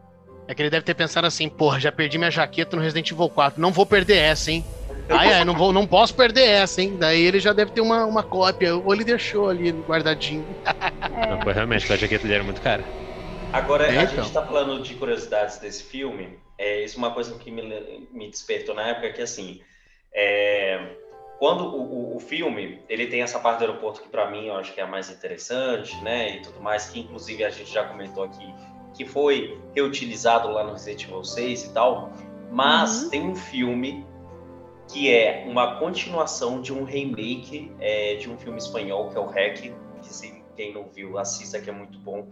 É que ele deve ter pensado assim, porra, já perdi minha jaqueta no Resident Evil 4. Não vou perder essa, hein? Ai, ai, não, vou, não posso perder essa, hein? Daí ele já deve ter uma, uma cópia. Ou ele deixou ali guardadinho. Não, foi realmente, a jaqueta dele era muito cara. Agora, É, a então. gente tá falando de curiosidades desse filme. É, isso é uma coisa que me, me despertou na época, que assim, é, quando o, o- o filme, ele tem essa parte do aeroporto que pra mim eu acho que é a mais interessante, né, e tudo mais, que inclusive a gente já comentou aqui, que foi reutilizado lá no Resident Evil 6 e tal, mas Uhum. tem um filme que é uma continuação de um remake é, de um filme espanhol, que é o Rec, que se quem não viu, assista que é muito bom,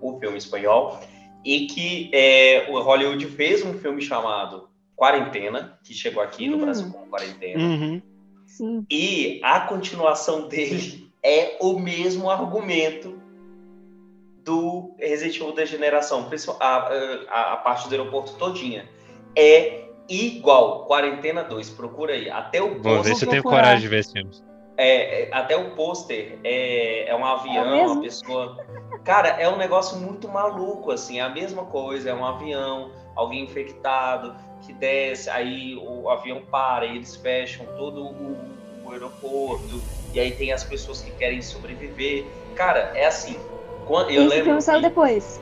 o filme espanhol, e que é, o Hollywood fez um filme chamado Quarentena, que chegou aqui no Hum. Brasil como Quarentena, Uhum. Sim. e a continuação dele é o mesmo argumento do Resident Evil Degeneração, principal- a, a, a parte do aeroporto todinha. É igual, Quarentena 2, procura aí. Até o Vou ver se eu tenho procurar. coragem de ver esse filme. é, é, até o pôster é, é um avião, mesmo? uma pessoa... Cara, é um negócio muito maluco, assim, é a mesma coisa, é um avião, alguém infectado, que desce, aí o avião para, e eles fecham todo o, o aeroporto, e aí tem as pessoas que querem sobreviver. Cara, é assim. Quando, eu Esse lembro filme saiu que- depois.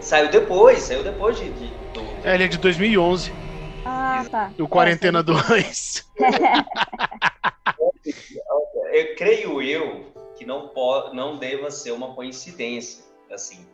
Saiu depois, saiu depois de, de- do, É, ele é de 2011. Ah, tá. O Quarentena 2. eu creio eu que não pode, não deva ser uma coincidência, assim.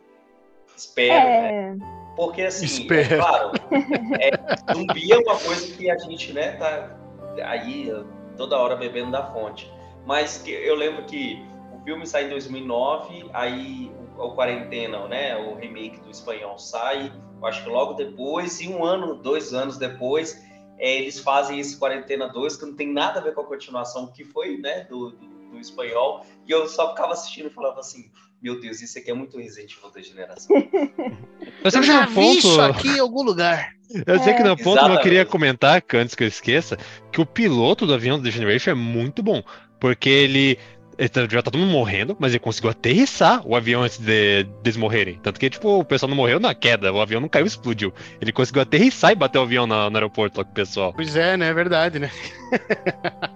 Espero, né? É, Porque assim, Espero. é claro, é, zumbi é uma coisa que a gente, né, tá aí toda hora bebendo da fonte. Mas que eu lembro que o filme sai em 2009, aí o, Quarentena, né, o remake do espanhol sai, eu acho que logo depois, e um ano, dois anos depois, é, eles fazem esse Quarentena 2, que não tem nada a ver com a continuação que foi, né, do, do, do espanhol, e eu só ficava assistindo e falava assim, meu Deus, isso aqui é muito Resident Evil da geração. Eu sei Eu que já vi ponto, isso aqui em algum lugar. eu sei que no ponto eu Exatamente. queria comentar, que antes que eu esqueça, que o piloto do avião do The Generation é muito bom, porque ele, ele tá- já tá todo mundo morrendo, mas ele conseguiu aterrissar o avião antes de, de eles morrerem. Tanto que, tipo, o pessoal não morreu na queda, o avião não caiu e explodiu. Ele conseguiu aterrissar e bater o avião na- no aeroporto lá com o pessoal. Pois é, né? É verdade, né?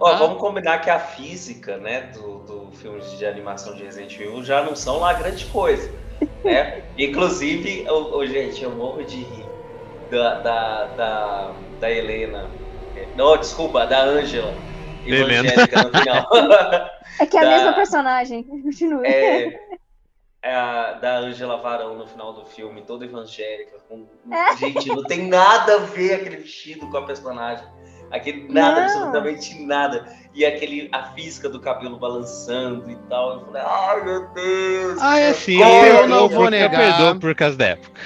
Ó, vamos combinar que a física, né, do, do filme de animação de Resident Evil já não são lá grande coisa, né? Inclusive, ô, ô, gente, eu morro de rir da, da, da, da Helena. Não, desculpa, da Angela. Helena. Evangélica no final. é que é a Da- mesma personagem. Continua. É, é a da Angela Varão no final do filme, toda evangélica. Com... Gente, não tem nada a ver aquele vestido com a personagem. Aquele, nada, Não. absolutamente nada. E aquele, a física do cabelo balançando e tal. Eu falei, ai meu Deus. Ah, é sim, Como eu, eu não eu, vou eu negar. perdoo por causa da época.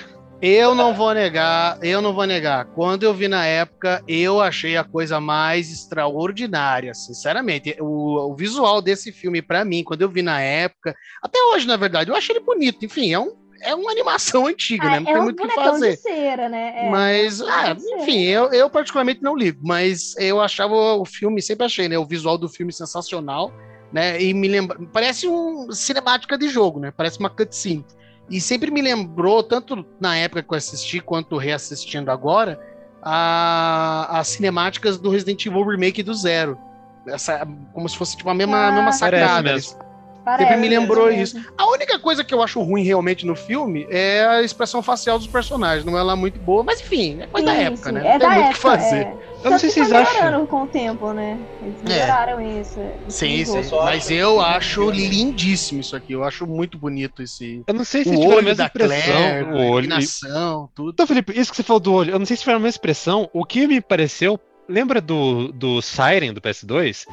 Eu não vou negar, eu não vou negar. Quando eu vi na época, eu achei a coisa mais extraordinária, sinceramente. O, o visual desse filme, pra mim, quando eu vi na época, até hoje, na verdade, eu achei ele bonito. Enfim, é, um, é uma animação antiga, né? Ah, Não é tem um muito o que fazer. de cera, né? É. Mas, ah, de cera. enfim, eu, eu particularmente não ligo, mas eu achava o filme, sempre achei, né? O visual do filme sensacional, né? E me lembra. Parece um cinemática de jogo, né? Parece uma cutscene. E sempre me lembrou, tanto na época que eu assisti, quanto reassistindo agora, a- as cinemáticas do Resident Evil Remake do Zero. Essa, como se fosse tipo, a mesma, Ah, mesma sacada. mesmo. Parece Sempre me lembrou mesmo. isso. A única coisa que eu acho ruim realmente no filme é a expressão facial dos personagens. Não é lá muito boa, mas enfim, é coisa da Sim, época, sim, né? É tem da muito o que época, fazer. é. Eu não sei se vocês tá acham. melhorando com o tempo, né? Eles É. melhoraram isso. Sim, sim. Mas eu acho lindíssimo isso aqui. Eu acho muito bonito esse. Eu não sei se O tiveram a mesma da Claire, expressão. a O olho. iluminação, tudo. Então, Felipe, isso que você falou do olho, eu não sei se tiveram a mesma expressão. O que me pareceu. Lembra do, do Siren do PS2?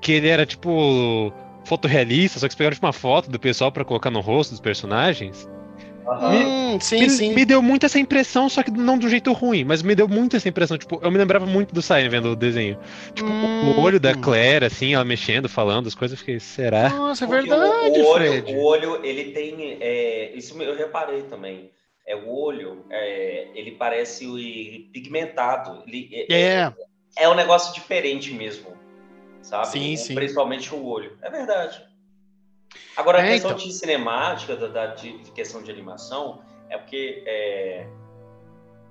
Que ele era tipo fotorrealista, só que você pegava tipo, uma foto do pessoal pra colocar no rosto dos personagens. Aham. Hum, sim, me, sim. me deu muito essa impressão, só que não do jeito ruim, mas me deu muito essa impressão. Tipo, eu me lembrava muito do Siren vendo o desenho. Tipo, Hum. o olho da Claire, assim, ela mexendo, falando as coisas, eu fiquei, será? Nossa, é verdade, o, o olho, Fred. O olho, ele tem. é, isso eu reparei também. É o olho, é, ele parece o- pigmentado. Ele, É, é um negócio diferente mesmo, sabe? Sim, sim. Principalmente o olho. É verdade. Agora, a É, questão então. de cinemática, da, da- de, de questão de animação, é porque, é,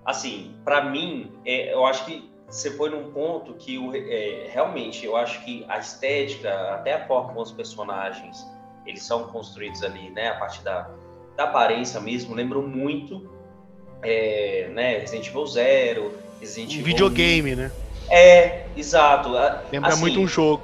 assim, para mim, é, eu acho que você foi num ponto que o- é, realmente eu acho que a estética, até a forma como os personagens eles são construídos ali, né, a partir da, da aparência mesmo, lembram muito, é, né, Resident Evil Zero, Resident um Evil videogame, né? é, exato. Lembra assim, muito um jogo.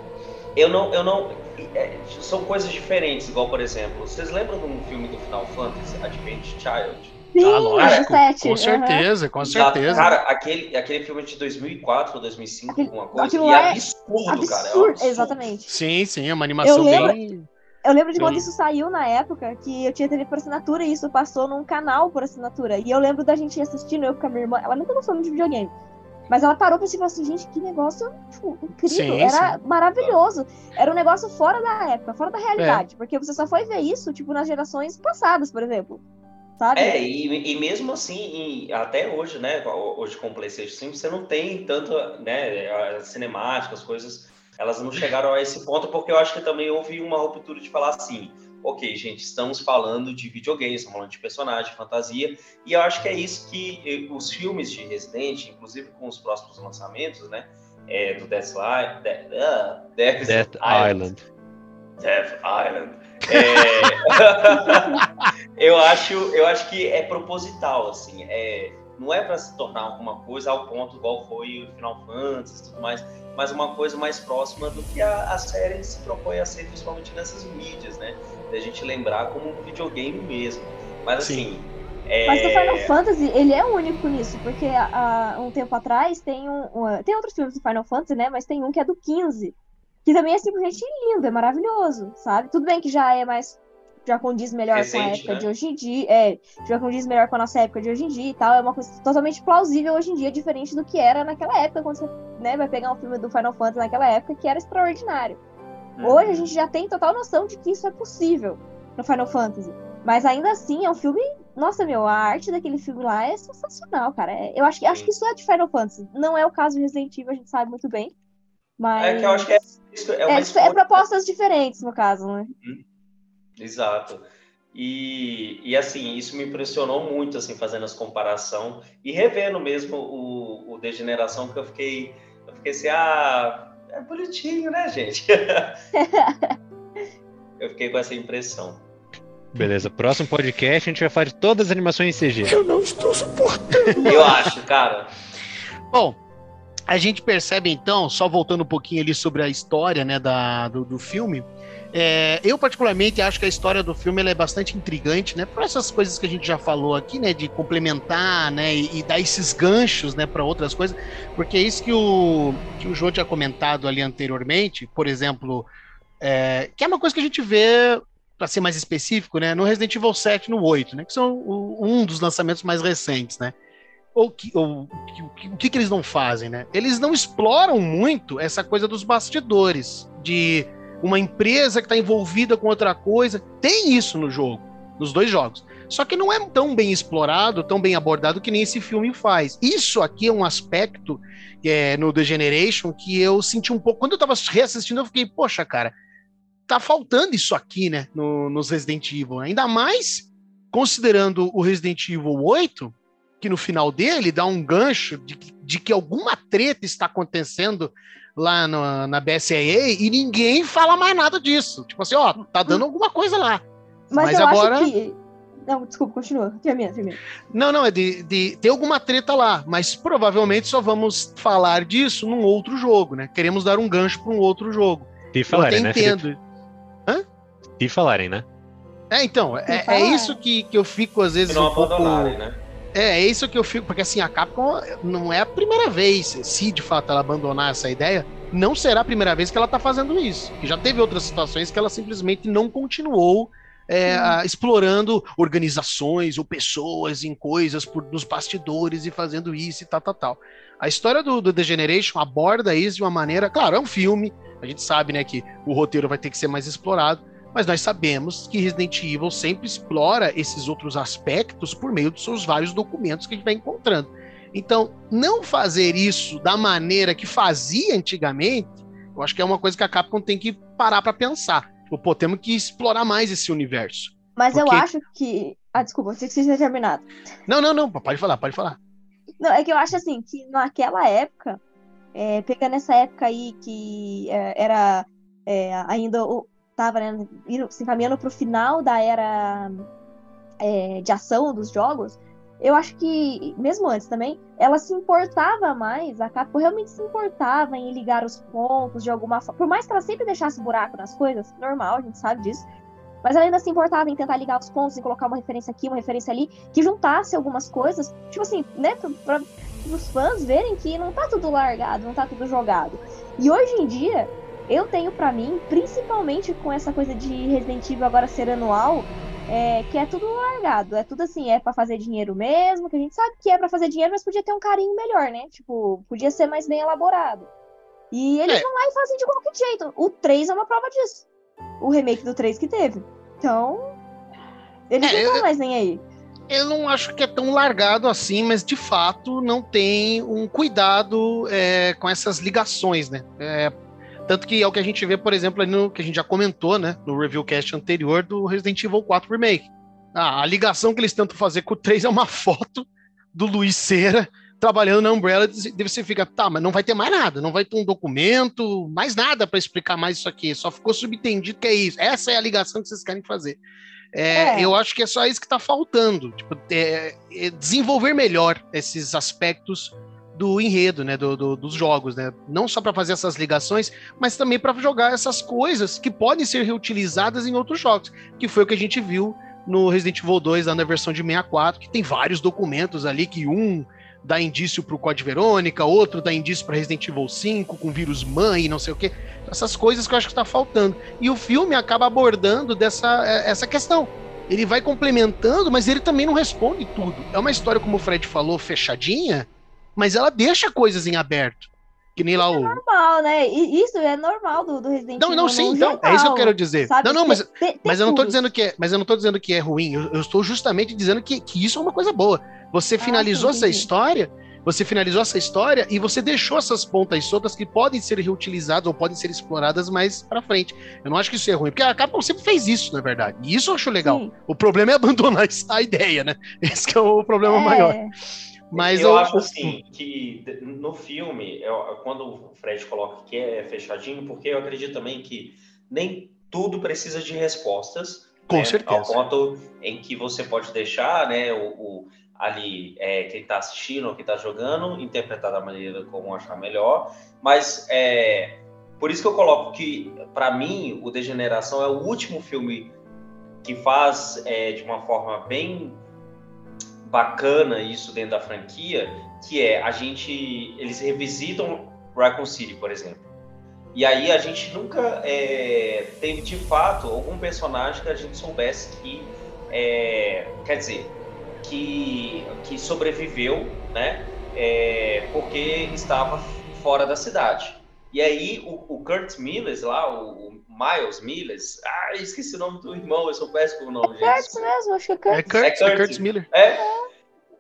Eu não, eu não. É, são coisas diferentes, igual por exemplo, vocês lembram de um filme do Final Fantasy, Advent Child? Sim, Ah, lógico, Com certeza, com certeza. Cara, aquele, aquele filme de 2004 ou 2005, Aquele- alguma coisa, aquilo e é absurdo, cara. é um Absurdo, absurdo. exatamente. Sim, sim, é uma animação Eu lembro- bem. Eu lembro de quando Sim. isso saiu na época, que eu tinha TV por assinatura e isso passou num canal por assinatura. E eu lembro da gente assistindo, eu com a minha irmã, ela nunca gostou muito de videogame. Mas ela parou pra si e falou assim, gente, que negócio tipo, incrível. Sim, Era maravilhoso. Era um negócio fora da época, fora da realidade. É. Porque você só foi ver isso, tipo, nas gerações passadas, por exemplo. Sabe? É, e, e mesmo assim, e até hoje, né? Hoje com o PlayStation 5, você não tem tanto, né? As cinemáticas, coisas, elas não chegaram a esse ponto, porque eu acho que também houve uma ruptura de falar assim: ok, gente, estamos falando de videogames, estamos falando de personagem, fantasia, e eu acho que é isso que os filmes de Resident, inclusive com os próximos lançamentos, né? É, do Death, Li- Death, ah, Death Death Island. Death Island. É, eu acho, eu acho que é proposital, assim. É, não é para se tornar alguma coisa ao ponto igual foi o Final Fantasy e tudo mais, mas uma coisa mais próxima do que a, a série se propõe a ser, principalmente nessas mídias, né? Da gente lembrar como um videogame mesmo. Mas assim. é, Mas o Final Fantasy, ele é único nisso, porque há há um tempo atrás tem um, um- Tem outros filmes do Final Fantasy, né? Mas tem um que é do 15. Que também é simplesmente lindo, é maravilhoso, sabe? Tudo bem que já é mais. Já condiz melhor com a Recente, época né? de hoje em dia. É, já condiz melhor com a nossa época de hoje em dia e tal. É uma coisa totalmente plausível hoje em dia, diferente do que era naquela época, quando você né, vai pegar um filme do Final Fantasy naquela época, que era extraordinário. Hum, Hoje a gente já tem total noção de que isso é possível no Final Fantasy. Mas ainda assim, é um filme. Nossa, meu, a arte daquele filme lá é sensacional, cara. É- eu acho que, acho que isso é de Final Fantasy. Não é o caso de Resident Evil, a gente sabe muito bem. Mas. É que eu acho que é, é É, é propostas diferentes, no caso, né? Exato. E, e assim, isso me impressionou muito, assim, fazendo as comparação e revendo mesmo o, o Degeneração, que eu fiquei, eu fiquei assim, ah, é bonitinho, né, gente? eu fiquei com essa impressão. Beleza, próximo podcast a gente vai falar de todas as animações em CG. Eu não estou suportando. Eu acho, cara. Bom, a gente percebe então, só voltando um pouquinho ali sobre a história né, da, do, do filme. É, eu, particularmente, acho que a história do filme é bastante intrigante, né? Por essas coisas que a gente já falou aqui, né? De complementar, né? E, e dar esses ganchos, né? Para outras coisas. Porque é isso que o, que o João tinha comentado ali anteriormente, por exemplo, é, que é uma coisa que a gente vê, para ser mais específico, né? No Resident Evil 7 e no 8, né? Que são o- um dos lançamentos mais recentes, né? ou que, ou, que, o que que eles não fazem, né? Eles não exploram muito essa coisa dos bastidores, de uma empresa que está envolvida com outra coisa. Tem isso no jogo, nos dois jogos. Só que não é tão bem explorado, tão bem abordado que nem esse filme faz. Isso aqui é um aspecto é, no The Generation que eu senti um pouco. Quando eu tava reassistindo, eu fiquei, poxa, cara, tá faltando isso aqui, né? no- nos Resident Evil. Ainda mais considerando o Resident Evil 8, que no final dele dá um gancho de, de que alguma treta está acontecendo lá no- na BSAA e ninguém fala mais nada disso. Tipo assim, ó, tá dando alguma coisa lá. Mas, Mas eu agora- acho que. Não, desculpa, continua. Termina, termina. Não, não, é de, de ter alguma treta lá, mas provavelmente só vamos falar disso num outro jogo, né? Queremos dar um gancho para um outro jogo. Se Eu até falarem, né? Felipe? entendo. Se falarem, né? É, então, é, é isso que, que eu fico às Se vezes não um pouco. abandonarem, né? É, é isso que eu fico, porque assim, a Capcom não é a primeira vez, se de fato ela abandonar essa ideia, não será a primeira vez que ela tá fazendo isso. Que já teve outras situações que ela simplesmente não continuou é, a- explorando organizações ou pessoas em coisas por, nos bastidores e fazendo isso e tal, tal, tal. A história do, do The Generation aborda isso de uma maneira, claro, é um filme, a gente sabe, né, que o roteiro vai ter que ser mais explorado, mas nós sabemos que Resident Evil sempre explora esses outros aspectos por meio dos seus vários documentos que a gente vai encontrando. Então, não fazer isso da maneira que fazia antigamente, eu acho que é uma coisa que a Capcom tem que parar para pensar. Tipo, pô, temos que explorar mais esse universo. Mas eu Porque- acho que. Ah, desculpa, você que tinha terminado. Não, não, não, pode falar, pode falar. Não, é que eu acho assim, que naquela época, é, pegando essa época aí que é, era é, ainda o- tava né, se encaminhando pro final da era é, de ação dos jogos, eu acho que, mesmo antes também, ela se importava mais, a Capcom realmente se importava em ligar os pontos de alguma forma. Por mais que ela sempre deixasse buraco nas coisas, normal, a gente sabe disso. Mas ela ainda se importava em tentar ligar os pontos, em colocar uma referência aqui, uma referência ali, que juntasse algumas coisas, tipo assim, né, pra os fãs verem que não tá tudo largado, não tá tudo jogado. E hoje em dia, eu tenho pra mim, principalmente com essa coisa de Resident Evil agora ser anual, é, que é tudo largado, é tudo assim, é pra fazer dinheiro mesmo, que a gente sabe que é pra fazer dinheiro, mas podia ter um carinho melhor, né? Tipo, podia ser mais bem elaborado. E eles É. vão lá e fazem de qualquer jeito. O 3 é uma prova disso. O remake do 3 que teve. Então, eles É, não estão mais nem aí. Eu não acho que é tão largado assim, mas de fato não tem um cuidado é, com essas ligações, né? É, tanto que é o que a gente vê, por exemplo, ali no que a gente já comentou, né? No review cast anterior do Resident Evil 4 Remake. Ah, a ligação que eles tentam fazer com o 3 é uma foto do Luiz Cera trabalhando na Umbrella. Daí você fica, tá, mas não vai ter mais nada, não vai ter um documento, mais nada para explicar mais isso aqui. Só ficou subentendido que é isso. Essa é a ligação que vocês querem fazer. É, É. Eu acho que é só isso que está faltando. Tipo, é- é desenvolver melhor esses aspectos do enredo, né, do- do- dos jogos, né? Não só para fazer essas ligações, mas também para jogar essas coisas que podem ser reutilizadas em outros jogos, que foi o que a gente viu no Resident Evil 2, lá na versão de 64, que tem vários documentos ali que um dá indício para o Code Verônica, outro dá indício para Resident Evil 5 com vírus mãe não sei o quê. Essas coisas que eu acho que está faltando. E o filme acaba abordando dessa é, essa questão. Ele vai complementando, mas ele também não responde tudo. É uma história, como o Fred falou, fechadinha, mas ela deixa coisas em aberto. Que nem lá o. Normal, né? Isso é normal do, do Resident Não, Evil. não, sim, no então. É isso que eu quero dizer. sabe? Não, não, mas, Ter- ter mas eu não tô dizendo que é, mas eu não tô dizendo que é ruim. Eu, eu estou justamente dizendo que, que isso é uma coisa boa. Você finalizou Ah, sim, essa entendi. história, você finalizou essa história e você deixou essas pontas soltas que podem ser reutilizadas ou podem ser exploradas mais pra frente. Eu não acho que isso é ruim, porque a Capcom sempre fez isso, na verdade. E isso eu acho legal. Sim. O problema é abandonar a ideia, né? Esse é o problema É, maior. Mas eu eu- acho assim que no filme, eu- quando o Fred coloca que é fechadinho, porque eu acredito também que nem tudo precisa de respostas. Com né? certeza. Ao ponto em que você pode deixar, né, o, o- ali é, quem está assistindo ou quem está jogando interpretar da maneira como achar melhor. Mas é por isso que eu coloco que para mim o Degeneração é o último filme que faz é, de uma forma bem bacana isso dentro da franquia, que é a gente eles revisitam Raccoon City, por exemplo. E aí a gente nunca é, teve de fato algum personagem que a gente soubesse que é, quer dizer que, que sobreviveu, né? é, porque estava fora da cidade. E aí o, o Kurt Miles lá, o Miles Miles, ah, esqueci o nome do irmão, eu sou péssimo com o nome, gente. Kurtz mesmo, acho que é Kurtz. É Kurt, É é Kurt. Kurtz Miller. É.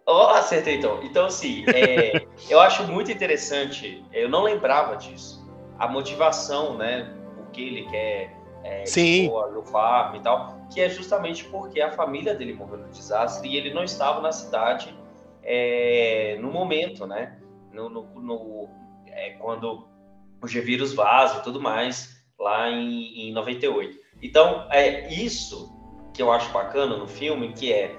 Oh, acertei então. Então, assim, é, eu acho muito interessante, eu não lembrava disso, a motivação, né, o que ele quer é, Sim. expor no farm e tal, que é justamente porque a família dele morreu no desastre e ele não estava na cidade é, no momento, né, no, no- no- é, quando o G-Vírus Vaz e tudo mais, lá em, em 98. Então, é isso que eu acho bacana no filme, que é,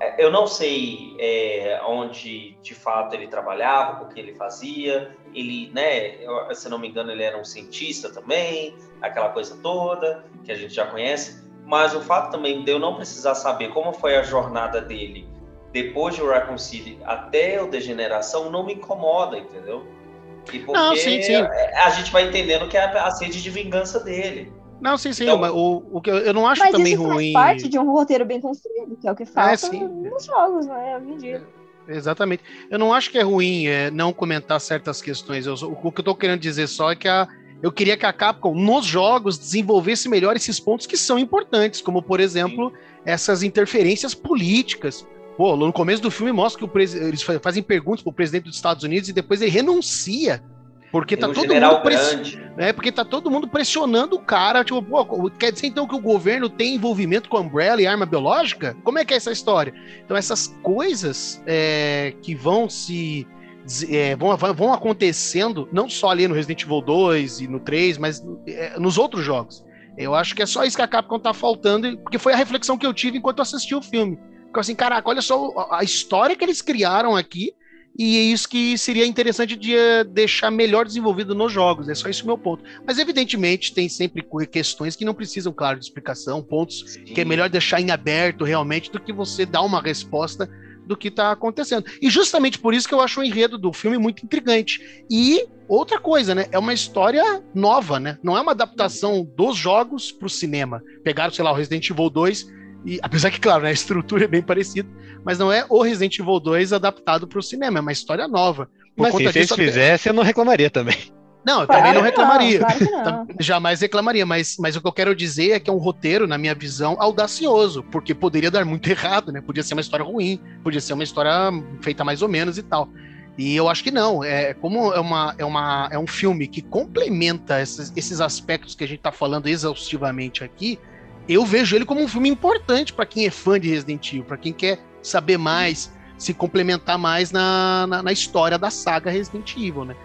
é eu não sei é, onde de fato ele trabalhava, o que ele fazia. Ele, né, se não me engano, ele era um cientista também, aquela coisa toda que a gente já conhece. Mas o fato também de eu não precisar saber como foi a jornada dele depois de Raccoon City até o Degeneração não me incomoda, entendeu? E porque não, sim, sim. a gente vai entendendo que é a sede de vingança dele. Não, sim, sim. Então, o, o que eu, eu não acho mas também isso ruim. Faz parte de um roteiro bem construído, que é o que falta é, nos jogos, né? Hoje em dia. É, exatamente. Eu não acho que é ruim é, não comentar certas questões. Eu, o que eu tô querendo dizer só é que a, eu queria que a Capcom, nos jogos, desenvolvesse melhor esses pontos que são importantes, como, por exemplo, Sim. essas interferências políticas. Pô, no começo do filme mostra que o eles fazem perguntas pro presidente dos Estados Unidos e depois ele renuncia porque tá, todo mundo press... é, porque tá todo mundo pressionando o cara. Tipo, pô, quer dizer então que o governo tem envolvimento com Umbrella e arma biológica? Como é que é essa história? Então, essas coisas é, que vão se. É, vão, vão acontecendo, não só ali no Resident Evil 2 e no 3, mas é, nos outros jogos. Eu acho que é só isso que a Capcom tá faltando, porque foi a reflexão que eu tive enquanto assisti o filme. Ficou assim, caraca, olha só a história que eles criaram aqui e é isso que seria interessante de eh, deixar melhor desenvolvido nos jogos. É só isso o meu ponto. Mas, evidentemente, tem sempre questões que não precisam, claro, de explicação, pontos Sim. que é melhor deixar em aberto realmente do que você dar uma resposta do que está acontecendo. E justamente por isso que eu acho o enredo do filme muito intrigante. E outra coisa, né? É uma história nova, né? Não é uma adaptação dos jogos para o cinema. Pegaram, sei lá, o Resident Evil 2 e apesar que, claro, né, a estrutura é bem parecida, mas não é o Resident Evil 2 adaptado para o cinema, é uma história nova. Por mas se eles fizessem, eu não reclamaria também. Não, eu claro também não reclamaria. Não, claro não. Jamais reclamaria, mas, mas o que eu quero dizer é que é um roteiro, na minha visão, audacioso, porque poderia dar muito errado, né? Podia ser uma história ruim, podia ser uma história feita mais ou menos e tal. E eu acho que não. É como é, uma, é, uma, é um filme que complementa esses, esses aspectos que a gente está falando exaustivamente aqui eu vejo ele como um filme importante para quem é fã de Resident Evil, para quem quer saber mais, se complementar mais na, na, na, história da saga Resident Evil, né?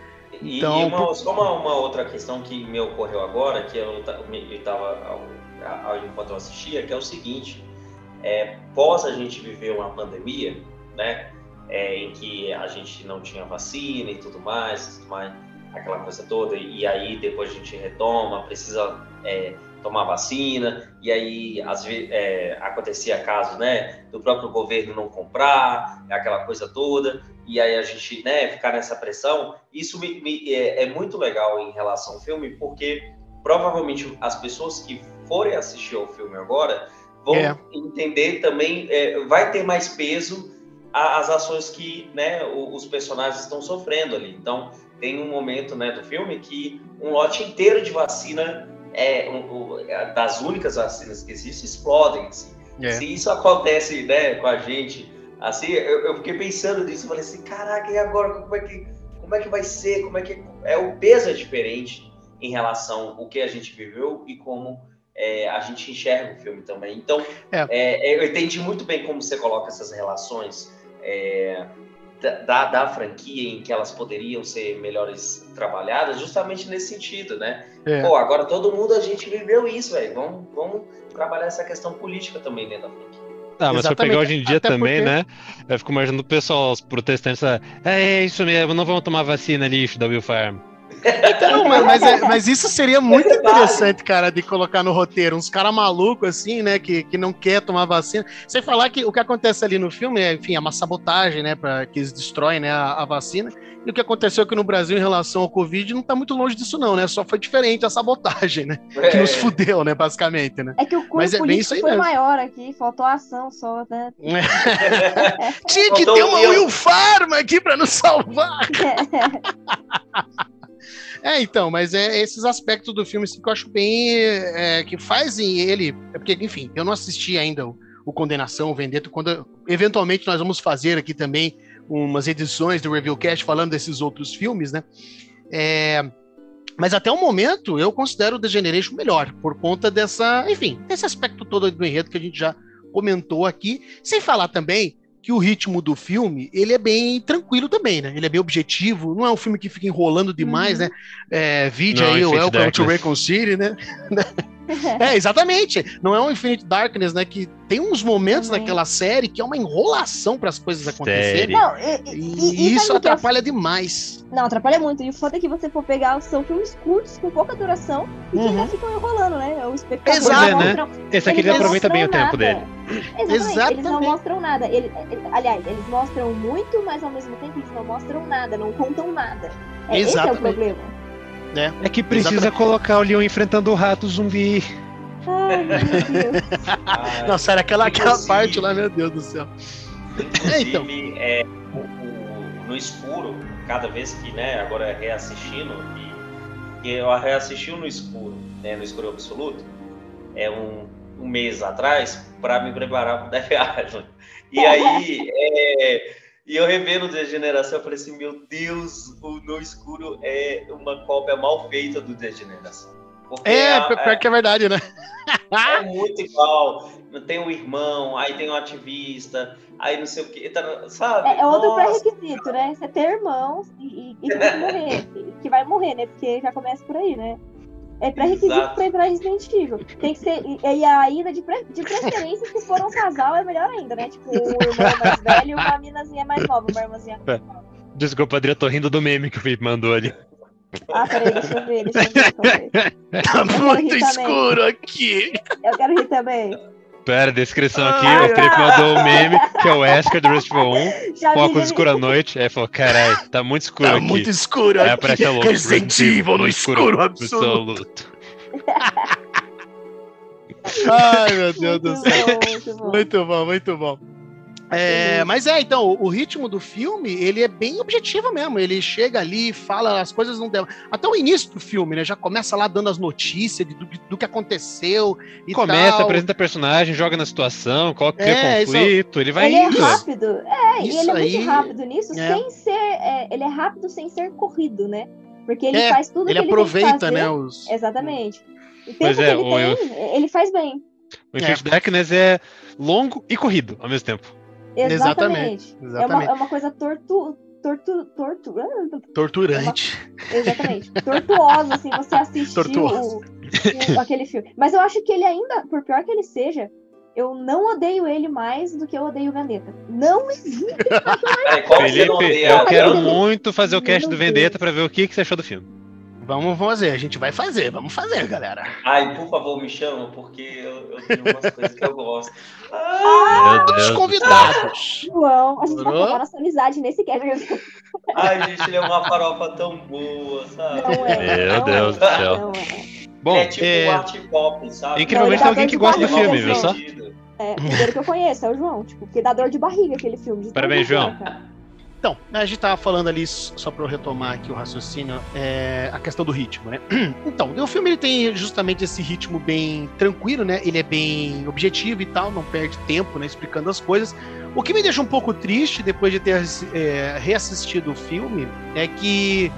Então, e uma, só uma, uma, outra questão que me ocorreu agora, que eu estava enquanto eu assistia, que é o seguinte: é, pós a gente viver uma pandemia, né, é, em que a gente não tinha vacina e tudo mais, tudo mais aquela coisa toda, e aí depois a gente retoma, precisa é, tomar vacina, e aí às vezes é, acontecia caso, né, do próprio governo não comprar, aquela coisa toda, e aí a gente, né, ficar nessa pressão. Isso me, me, é, é, muito legal em relação ao filme, porque provavelmente as pessoas que forem assistir ao filme agora vão é. entender também, é, vai ter mais peso as ações que, né, os personagens estão sofrendo ali. Então, tem um momento, né, do filme que um lote inteiro de vacina é, um, é, das únicas vacinas que existem explodem. Assim. É. Se isso acontece né, com a gente, assim, eu, eu, fiquei pensando nisso, falei assim, caraca, e agora como é que como é que vai ser? Como é que é o peso é diferente em relação ao que a gente viveu e como é, a gente enxerga o filme também. Então, é. é eu entendi muito bem como você coloca essas relações é, da, da franquia em que elas poderiam ser melhores trabalhadas, justamente nesse sentido, né? É. Pô, agora todo mundo a gente viveu isso, velho. Vamos, vamos trabalhar essa questão política também dentro da franquia. Ah, mas se pegar hoje em dia Até também, porque... né? Eu fico imaginando o pessoal, os protestantes, é, é isso mesmo, não vamos tomar vacina lixo da Will Farm. Então, mas, mas, é, mas, isso seria muito interessante, cara, de colocar no roteiro. Uns caras malucos, assim, né, que, que não quer tomar vacina. Sem falar que o que acontece ali no filme é, enfim, é uma sabotagem, né, para que eles destroem né, a, a, vacina. E o que aconteceu aqui no Brasil em relação ao Covid não tá muito longe disso, não, né? Só foi diferente a sabotagem, né? É. Que nos fudeu, né, basicamente, né? É que o custo é bem isso aí foi mesmo. maior aqui, faltou ação só, né? Tinha que ter uma Will Pharma aqui para nos salvar. É, então, mas é esses aspectos do filme assim, que eu acho bem. É, que fazem ele. É porque, enfim, eu não assisti ainda o, o Condenação, o Vendetta, quando eventualmente nós vamos fazer aqui também umas edições do Reviewcast falando desses outros filmes, né? É, mas até o momento eu considero o The Generation melhor, por conta dessa, enfim, desse aspecto todo do enredo que a gente já comentou aqui, sem falar também que o ritmo do filme, ele é bem tranquilo também, né? Ele é bem objetivo, não é um filme que fica enrolando demais, Uhum. né? É, vide Não, aí o Infinite Welcome to. Raccoon City, né? É, exatamente. Não é um Infinite Darkness, né? Que tem uns momentos Também. naquela série que é uma enrolação para as coisas acontecerem. Não, e, E, e- e isso o que é atrapalha demais. Não, atrapalha muito. E o foda é que você for pegar, são filmes curtos, com pouca duração, e que Uhum. ainda ficam enrolando, né? O espectador Exato. não é, né? Esse aqui ele aproveita bem o mostram tempo nada. dele. Exatamente, eles não Exatamente. mostram nada. Ele- ele- aliás, eles mostram muito, mas ao mesmo tempo eles não mostram nada, não contam nada. É, esse é o Exatamente. Problema. É que precisa Exatamente. colocar o Leon enfrentando o rato zumbi. Ai, meu Deus. Não, sério, aquela, aquela parte lá, meu Deus do céu. É, então. Inclusive, é, o- o- no escuro, cada vez que, né, agora reassistindo, e, eu reassisti no escuro, né, no escuro absoluto, é um, um mês atrás, para me preparar para o Death Island. E aí, é, e eu revendo Degeneração, eu falei assim, meu Deus, o No Escuro é uma cópia mal feita do Degeneração. Porque É, a- pior que é verdade, né? é muito igual. Tem o irmão, aí tem o ativista, aí não sei o que, sabe? É, é outro pré-requisito, né? Você ter irmãos e, e, e morrer. Que vai morrer, né? Porque já começa por aí, né? É pré-requisito pra ir pra Resident Evil. Tem que ser. E, e ainda de, pre, de preferência, se for um casal, é melhor ainda, né? Tipo, um irmão mais velho e uma minazinha mais nova, uma irmãzinha. Desculpa, Adri, eu tô rindo do meme que o Felipe mandou ali. Ah, peraí, deixa eu ver, deixa eu ver. Tá muito rir também. escuro aqui. Eu quero rir também. Pera, descrição aqui, Ai, o Felipe mandou o meme, que é o Wesker do Resident Evil 1, Já com vi, óculos já escuro à noite. Aí falou, caralho, tá muito escuro Tá aqui. muito escuro Aí aqui. a louca. Resident Evil no escuro absoluto. Ai, meu Deus do céu. bom, muito bom. Muito bom, muito bom. É, mas é, então, o, ritmo do filme, ele é bem objetivo mesmo. Ele chega ali, fala, as coisas não devem. Até o início do filme, né? Já começa lá dando as notícias de- do, do que aconteceu e Começa, tal. apresenta personagem, joga na situação, coloca É, isso- conflito, ele vai ele é indo. rápido, é, e Isso ele é aí- muito rápido nisso, é. sem ser. é, ele é rápido sem ser corrido, né? Porque ele É, faz tudo Ele que ele aproveita, tem que fazer. né? Os... Exatamente. O tempo Pois que é, ele o- eu- tem, ele faz bem. O Infinite Darkness é longo e corrido ao mesmo tempo. Exatamente. É, uma, Exatamente. é uma coisa tortu, tortu, tortu, Torturante. exatamente. Tortuosa, assim, você assistir o, o- aquele filme. Mas eu acho que ele ainda, por pior que ele seja, eu não odeio ele mais do que eu odeio o Vendetta. Não existe. Felipe, odeia? eu quero muito fazer o cast do. Vendetta pra ver o que, que você achou do filme. Vamos fazer, a gente vai fazer, vamos fazer, galera. Ai, por favor, me chama, porque eu, eu tenho umas coisas que eu gosto. Meu Os Deus. convidados. João, a gente vai provar nossa amizade nesse cast. Ai, gente, ele é uma farofa tão boa, sabe? Não é. Meu não Deus é, do céu. Não é. Bom, é tipo é, um art pop, sabe? incrivelmente tem alguém que gosta do filme, viu só? É, o primeiro que eu conheço é o João, tipo, porque dá dor de barriga aquele filme. Parabéns, é, João. cara. Então, a gente tava falando ali, só para eu retomar aqui o raciocínio, é, a questão do ritmo, né? Então, o filme ele tem justamente esse ritmo bem tranquilo, né? Ele é bem objetivo e tal, não perde tempo, né? Explicando as coisas. O que me deixa um pouco triste depois de ter é, reassistido o filme é que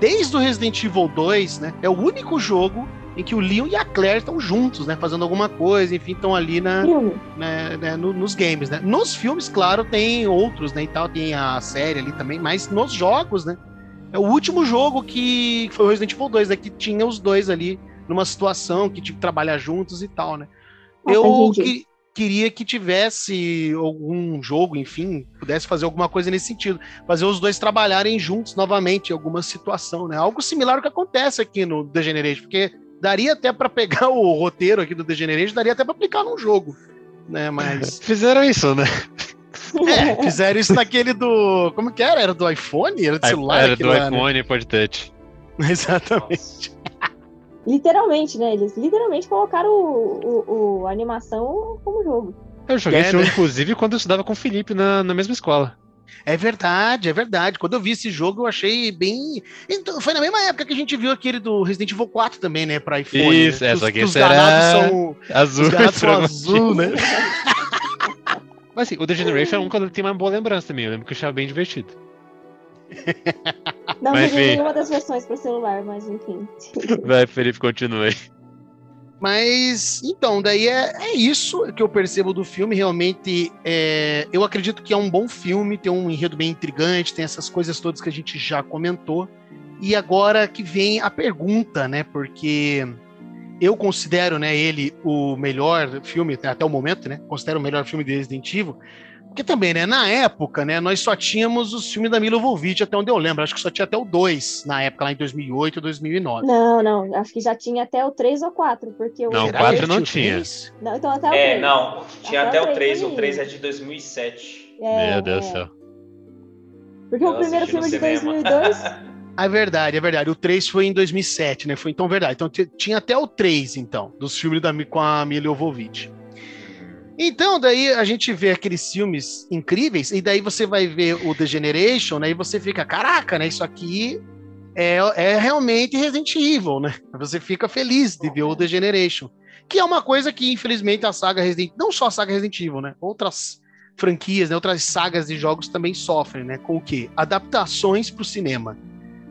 desde o Resident Evil 2, né? É o único jogo em que o Leon e a Claire estão juntos, né? Fazendo alguma coisa, enfim, estão ali na, né, né, no- nos games, né? Nos filmes, claro, tem outros, né, e tal, tem a série ali também, mas nos jogos, né? É o último jogo que foi o Resident Evil 2, né, que tinha os dois ali numa situação que tinha que trabalhar juntos e tal, né? Ah, Eu que- queria que tivesse algum jogo, enfim, pudesse fazer alguma coisa nesse sentido, fazer os dois trabalharem juntos novamente em alguma situação, né? Algo similar ao que acontece aqui no The Generation, porque daria até para pegar o roteiro aqui do The Generation, daria até para aplicar num jogo, né? Mas fizeram isso, né? é, fizeram isso naquele do. Como que era? Era do iPhone? Era do celular? Era do lá, né? iPhone Pod Touch. Exatamente. Literalmente, né? Eles literalmente colocaram o, o- o- a animação como jogo. Eu joguei É, esse jogo, né? inclusive, quando eu estudava com o Felipe na, na mesma escola. É verdade, é verdade. Quando eu vi esse jogo, eu achei bem. Então, foi na mesma época que a gente viu aquele do Resident Evil 4 também, né? Pra iPhone. Isso, né? é, os, só que os ganados são. Azul. Os são azul, né? Mas assim, o The Generation é um que eu tenho uma boa lembrança também. Eu lembro que eu achava bem divertido. Não Mas, enfim. nenhuma das versões para celular, mas enfim. Vai, Felipe, continue aí. Mas, então, daí é, é isso que eu percebo do filme. Realmente, é, eu acredito que é um bom filme, tem um enredo bem intrigante, tem essas coisas todas que a gente já comentou. E agora que vem a pergunta, né? Porque eu considero né, ele o melhor filme, até o momento, né? Considero o melhor filme de Resident Evil. Porque também, né, na época, né, nós só tínhamos os filmes da Mila Jovovich, até onde eu lembro. Acho que só tinha até o 2 na época, lá em 2008, 2009. Não, não, acho que já tinha até o 3 ou 4, porque o Não, Será 4 que não o tinha. Não, então até o É, 3. não, tinha Até até o o 3, três o 3 é de 2007. É, Meu Deus do é. céu. Porque Eu o primeiro filme de cinema. 2002 Ah, É verdade, é verdade. O 3 foi em 2007, né? Foi então verdade. Então tinha até o 3, então, dos filmes da, com a Mila Jovovich. Então, daí a gente vê aqueles filmes incríveis, e daí você vai ver o The Generation, né? E você fica, caraca, né? Isso aqui é, é realmente Resident Evil, né? Você fica feliz de ver o The Generation. Que é uma coisa que, infelizmente, a saga Resident não só a saga Resident Evil, né? Outras franquias, né? outras sagas de jogos também sofrem, né? Com o quê? Adaptações para o cinema.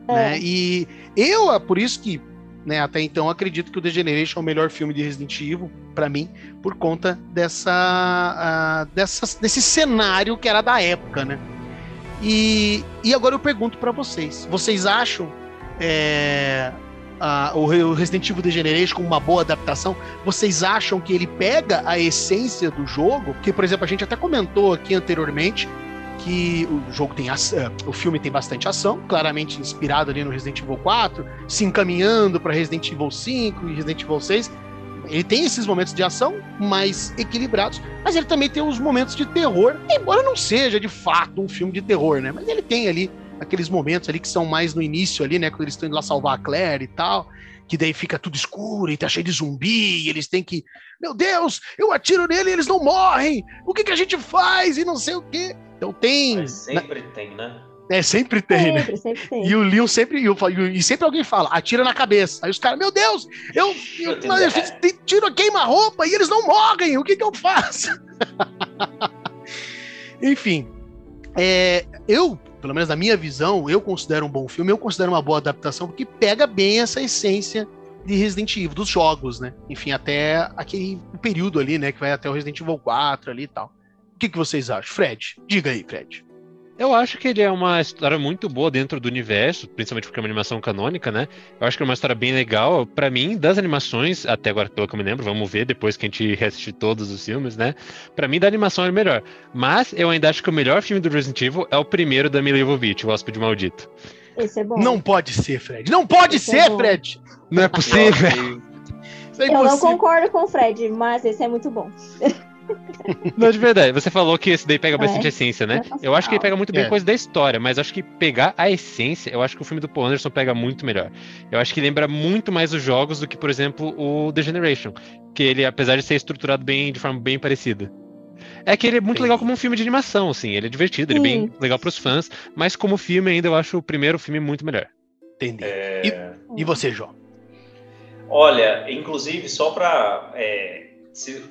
Né? E eu, é por isso que, né, até então, acredito que o The Generation é o melhor filme de Resident Evil, para mim, por conta dessa, ah, dessa, desse cenário que era da época, né? E, e agora eu pergunto para vocês: vocês acham é, o Re- o Resident Evil The Generation como uma boa adaptação? Vocês acham que ele pega a essência do jogo? Porque, por exemplo, a gente até comentou aqui anteriormente que o jogo tem ação, o filme tem bastante ação, claramente inspirado ali no Resident Evil 4, se encaminhando para Resident Evil 5 e Resident Evil 6. Ele tem esses momentos de ação mais equilibrados, mas ele também tem os momentos de terror, embora não seja de fato um filme de terror, né? Mas ele tem ali aqueles momentos ali que são mais no início ali, né, quando eles estão indo lá salvar a Claire e tal, que daí fica tudo escuro e tá cheio de zumbi, e eles têm que, meu Deus, eu atiro nele e eles não morrem. O que que a gente faz? E não sei o quê. Então tem, Mas sempre tem, né? é sempre tem, né? sempre, sempre tem. E o Leon sempre, e, o- e sempre alguém fala, atira na cabeça. Aí os caras, meu Deus, eu, eu, eu fiz- te- tiro queima-roupa e eles não morrem, o que que eu faço? Enfim, é, eu, pelo menos na minha visão, eu considero um bom filme, eu considero uma boa adaptação, porque pega bem essa essência de Resident Evil, dos jogos, né? Enfim, até aquele período ali, né, que vai até o Resident Evil 4 ali e tal. O que, que vocês acham? Fred, diga aí, Fred. Eu acho que ele é uma história muito boa dentro do universo, principalmente porque é uma animação canônica, né? Eu acho que é uma história bem legal. Pra mim, das animações, até agora, pelo que eu me lembro, vamos ver depois que a gente reassistir todos os filmes, né? Pra mim, da animação é o melhor. Mas eu ainda acho que o melhor filme do Resident Evil é o primeiro da Mila Jovovich, O Hóspede Maldito. Esse é bom. Não pode ser, Fred. Não pode Esse é ser, bom. Fred. Não é possível. É Eu não concordo com o Fred, mas esse é muito bom. Não, de verdade. Você falou que esse daí pega bastante É. essência, né? É Eu acho que ele pega muito bem É. coisa da história, mas acho que pegar a essência, eu acho que o filme do Paul Anderson pega muito melhor. Eu acho que lembra muito mais os jogos do que, por exemplo, o The Generation. Que ele, apesar de ser estruturado bem de forma bem parecida. É que ele é muito Entendi. legal como um filme de animação, assim. Ele é divertido, ele é bem Sim. legal pros fãs, mas como filme ainda eu acho o primeiro filme muito melhor. Entendi. É, E você, João? Olha, inclusive, só para.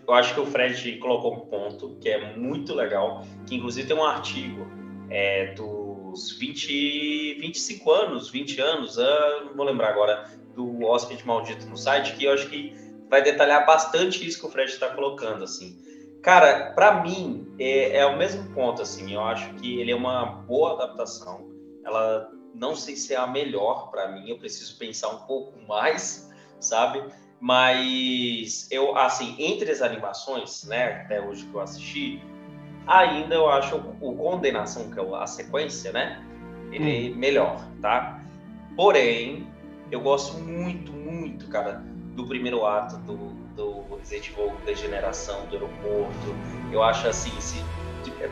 Eu acho que o Fred colocou um ponto que é muito legal, que inclusive tem um artigo é, dos 20, 25 anos, 20 anos, ah, vou lembrar agora, do Hóspede Maldito no site, que eu acho que vai detalhar bastante isso que o Fred está colocando, assim. Cara, para mim, é, é o mesmo ponto, assim, eu acho que ele é uma boa adaptação, ela não sei se é a melhor para mim, eu preciso pensar um pouco mais, sabe? Mas eu, assim, entre as animações, né, até hoje que eu assisti, ainda eu acho o Condenação, que é a sequência, né, ele é melhor, tá? Porém, eu gosto muito, muito, cara, do primeiro ato do, do Resident Evil Degeneração, do aeroporto. Eu acho assim, se,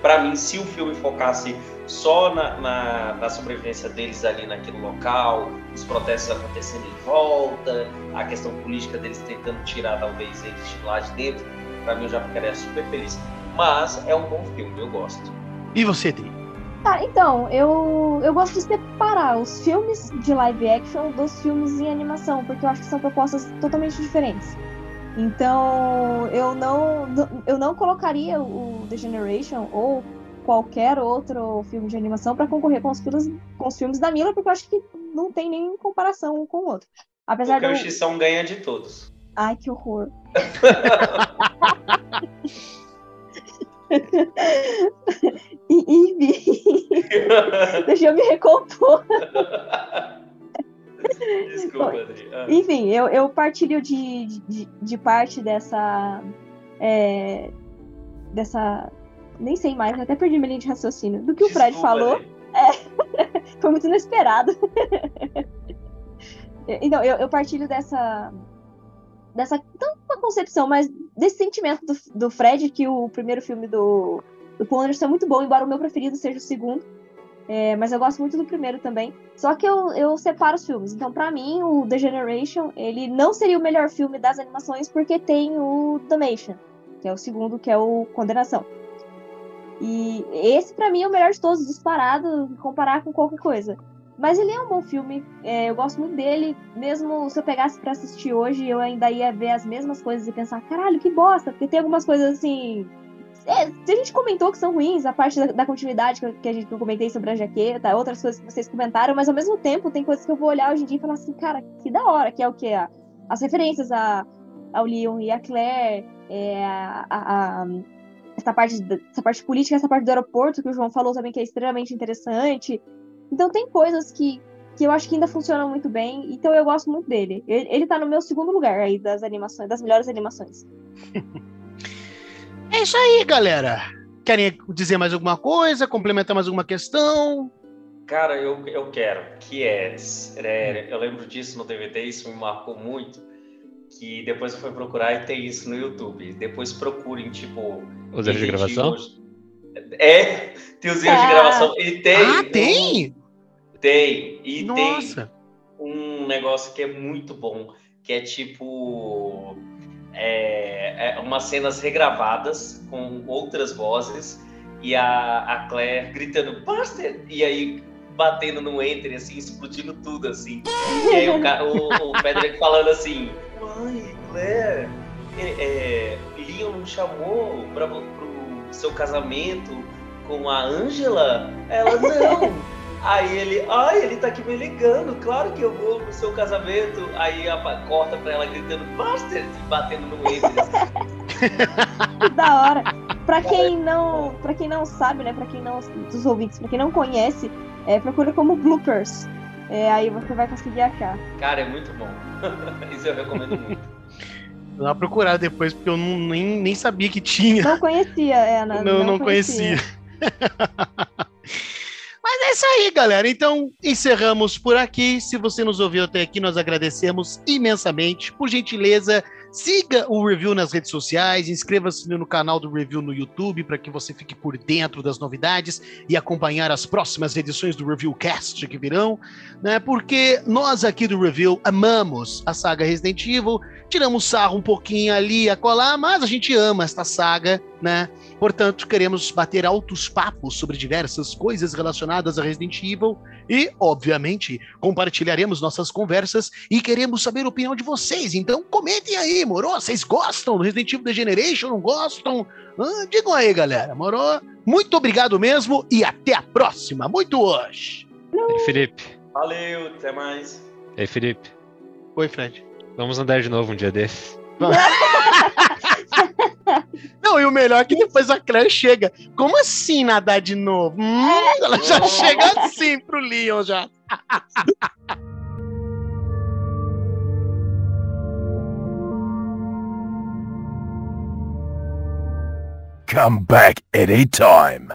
para mim, se o filme focasse só na, na, na, sobrevivência deles ali naquele local, os protestos acontecendo em volta, a questão política deles tentando tirar talvez eles de lá de dentro, para mim eu já ficaria super feliz. Mas é um bom filme, eu gosto. E você, Dri? Tá, então, eu, eu gosto de separar os filmes de live action dos filmes em animação, porque eu acho que são propostas totalmente diferentes. Então, eu não, eu não colocaria o The Generation ou qualquer outro filme de animação para concorrer com os, filmes, com os filmes da Mila, porque eu acho que não tem nem comparação um com o outro. Apesar porque do... o Xão ganha de todos. Ai, que horror. Enfim, deixa eu me recompor. Desculpa, Adri. Ah. Enfim, eu, eu partilho de, de, de parte dessa. é, dessa. Nem sei mais, até perdi minha linha de raciocínio. Do que o Fred Desculpa, falou. Adri. Foi muito inesperado. então, eu, eu partilho dessa. dessa. não uma concepção, mas desse sentimento do, do Fred, que o primeiro filme do, do Paul Anderson é muito bom, embora o meu preferido seja o segundo. É, mas eu gosto muito do primeiro também. Só que eu, eu separo os filmes. Então, pra mim, o The Generation, ele não seria o melhor filme das animações porque tem o Damation, que é o segundo, que é o Condenação. E esse, pra mim, é o melhor de todos, disparado, comparar com qualquer coisa. Mas ele é um bom filme, é, eu gosto muito dele. Mesmo se eu pegasse pra assistir hoje, eu ainda ia ver as mesmas coisas e pensar, caralho, que bosta, porque tem algumas coisas assim. É, a gente comentou que são ruins, a parte da, da continuidade que, que a gente que eu comentei sobre a jaqueta, outras coisas que vocês comentaram, mas ao mesmo tempo tem coisas que eu vou olhar hoje em dia e falar assim, cara, que da hora, que é o que? As referências a, ao Leon e a Claire, é, a- a- a- essa, parte, essa parte política, essa parte do aeroporto que o João falou também, que é extremamente interessante. Então tem coisas que, que eu acho que ainda funcionam muito bem, então eu gosto muito dele. Ele, ele tá no meu segundo lugar aí das animações, das melhores animações. É isso aí, galera. Querem dizer mais alguma coisa? Complementar mais alguma questão? Cara, eu, eu quero. Que é, é, Eu lembro disso no DVD, isso me marcou muito. Que depois eu fui procurar e tem isso no YouTube. Depois procurem, tipo. Os erros de gravação? É, tem os erros de Ah. gravação. E tem. ah, um- tem? Tem. E tem Nossa. um negócio que é muito bom, que é tipo é, é umas cenas regravadas com outras vozes e a, a Claire gritando Buster! E aí batendo no enter, assim, explodindo tudo, assim. E aí o, ca- o, o Frederick falando assim, mãe, Claire, é, é, Leon não chamou pra, pro seu casamento com a Angela? Ela, não! Aí ele, ai, ele tá aqui me ligando, claro que eu vou no seu casamento. Aí a, corta pra ela gritando, Buster! E batendo no. Que da hora. Pra quem não, para quem não sabe, né, Pra quem não dos ouvintes, pra quem não conhece, é, procura como bloopers. É, aí você vai conseguir achar. Cara, é muito bom. Isso eu recomendo muito. Vou lá procurar depois, porque eu não- nem, nem sabia que tinha. Não conhecia, é, não, Não, não conhecia. Mas é isso aí, galera. Então, encerramos por aqui. Se você nos ouviu até aqui, nós agradecemos imensamente. Por gentileza, siga o review nas redes sociais, inscreva-se no canal do review no YouTube para que você fique por dentro das novidades e acompanhar as próximas edições do Reviewcast que virão, né? Porque nós aqui do Review amamos a saga Resident Evil, tiramos sarro um pouquinho ali a colar, mas a gente ama esta saga, né? Portanto, queremos bater altos papos sobre diversas coisas relacionadas a Resident Evil e, obviamente, compartilharemos nossas conversas e queremos saber a opinião de vocês. Então, comentem aí, moro? Vocês gostam do Resident Evil The Generation? Não gostam? Ah, digam aí, galera, moro? Muito obrigado mesmo e até a próxima. Muito hoje. Ei, Felipe. Valeu, até mais. Ei, Felipe. Oi, Fred. Vamos andar de novo um dia desses. Não, e o melhor é que depois a Claire chega. Como assim nadar de novo? Hum, ela já chega assim pro Leon já. Come back anytime.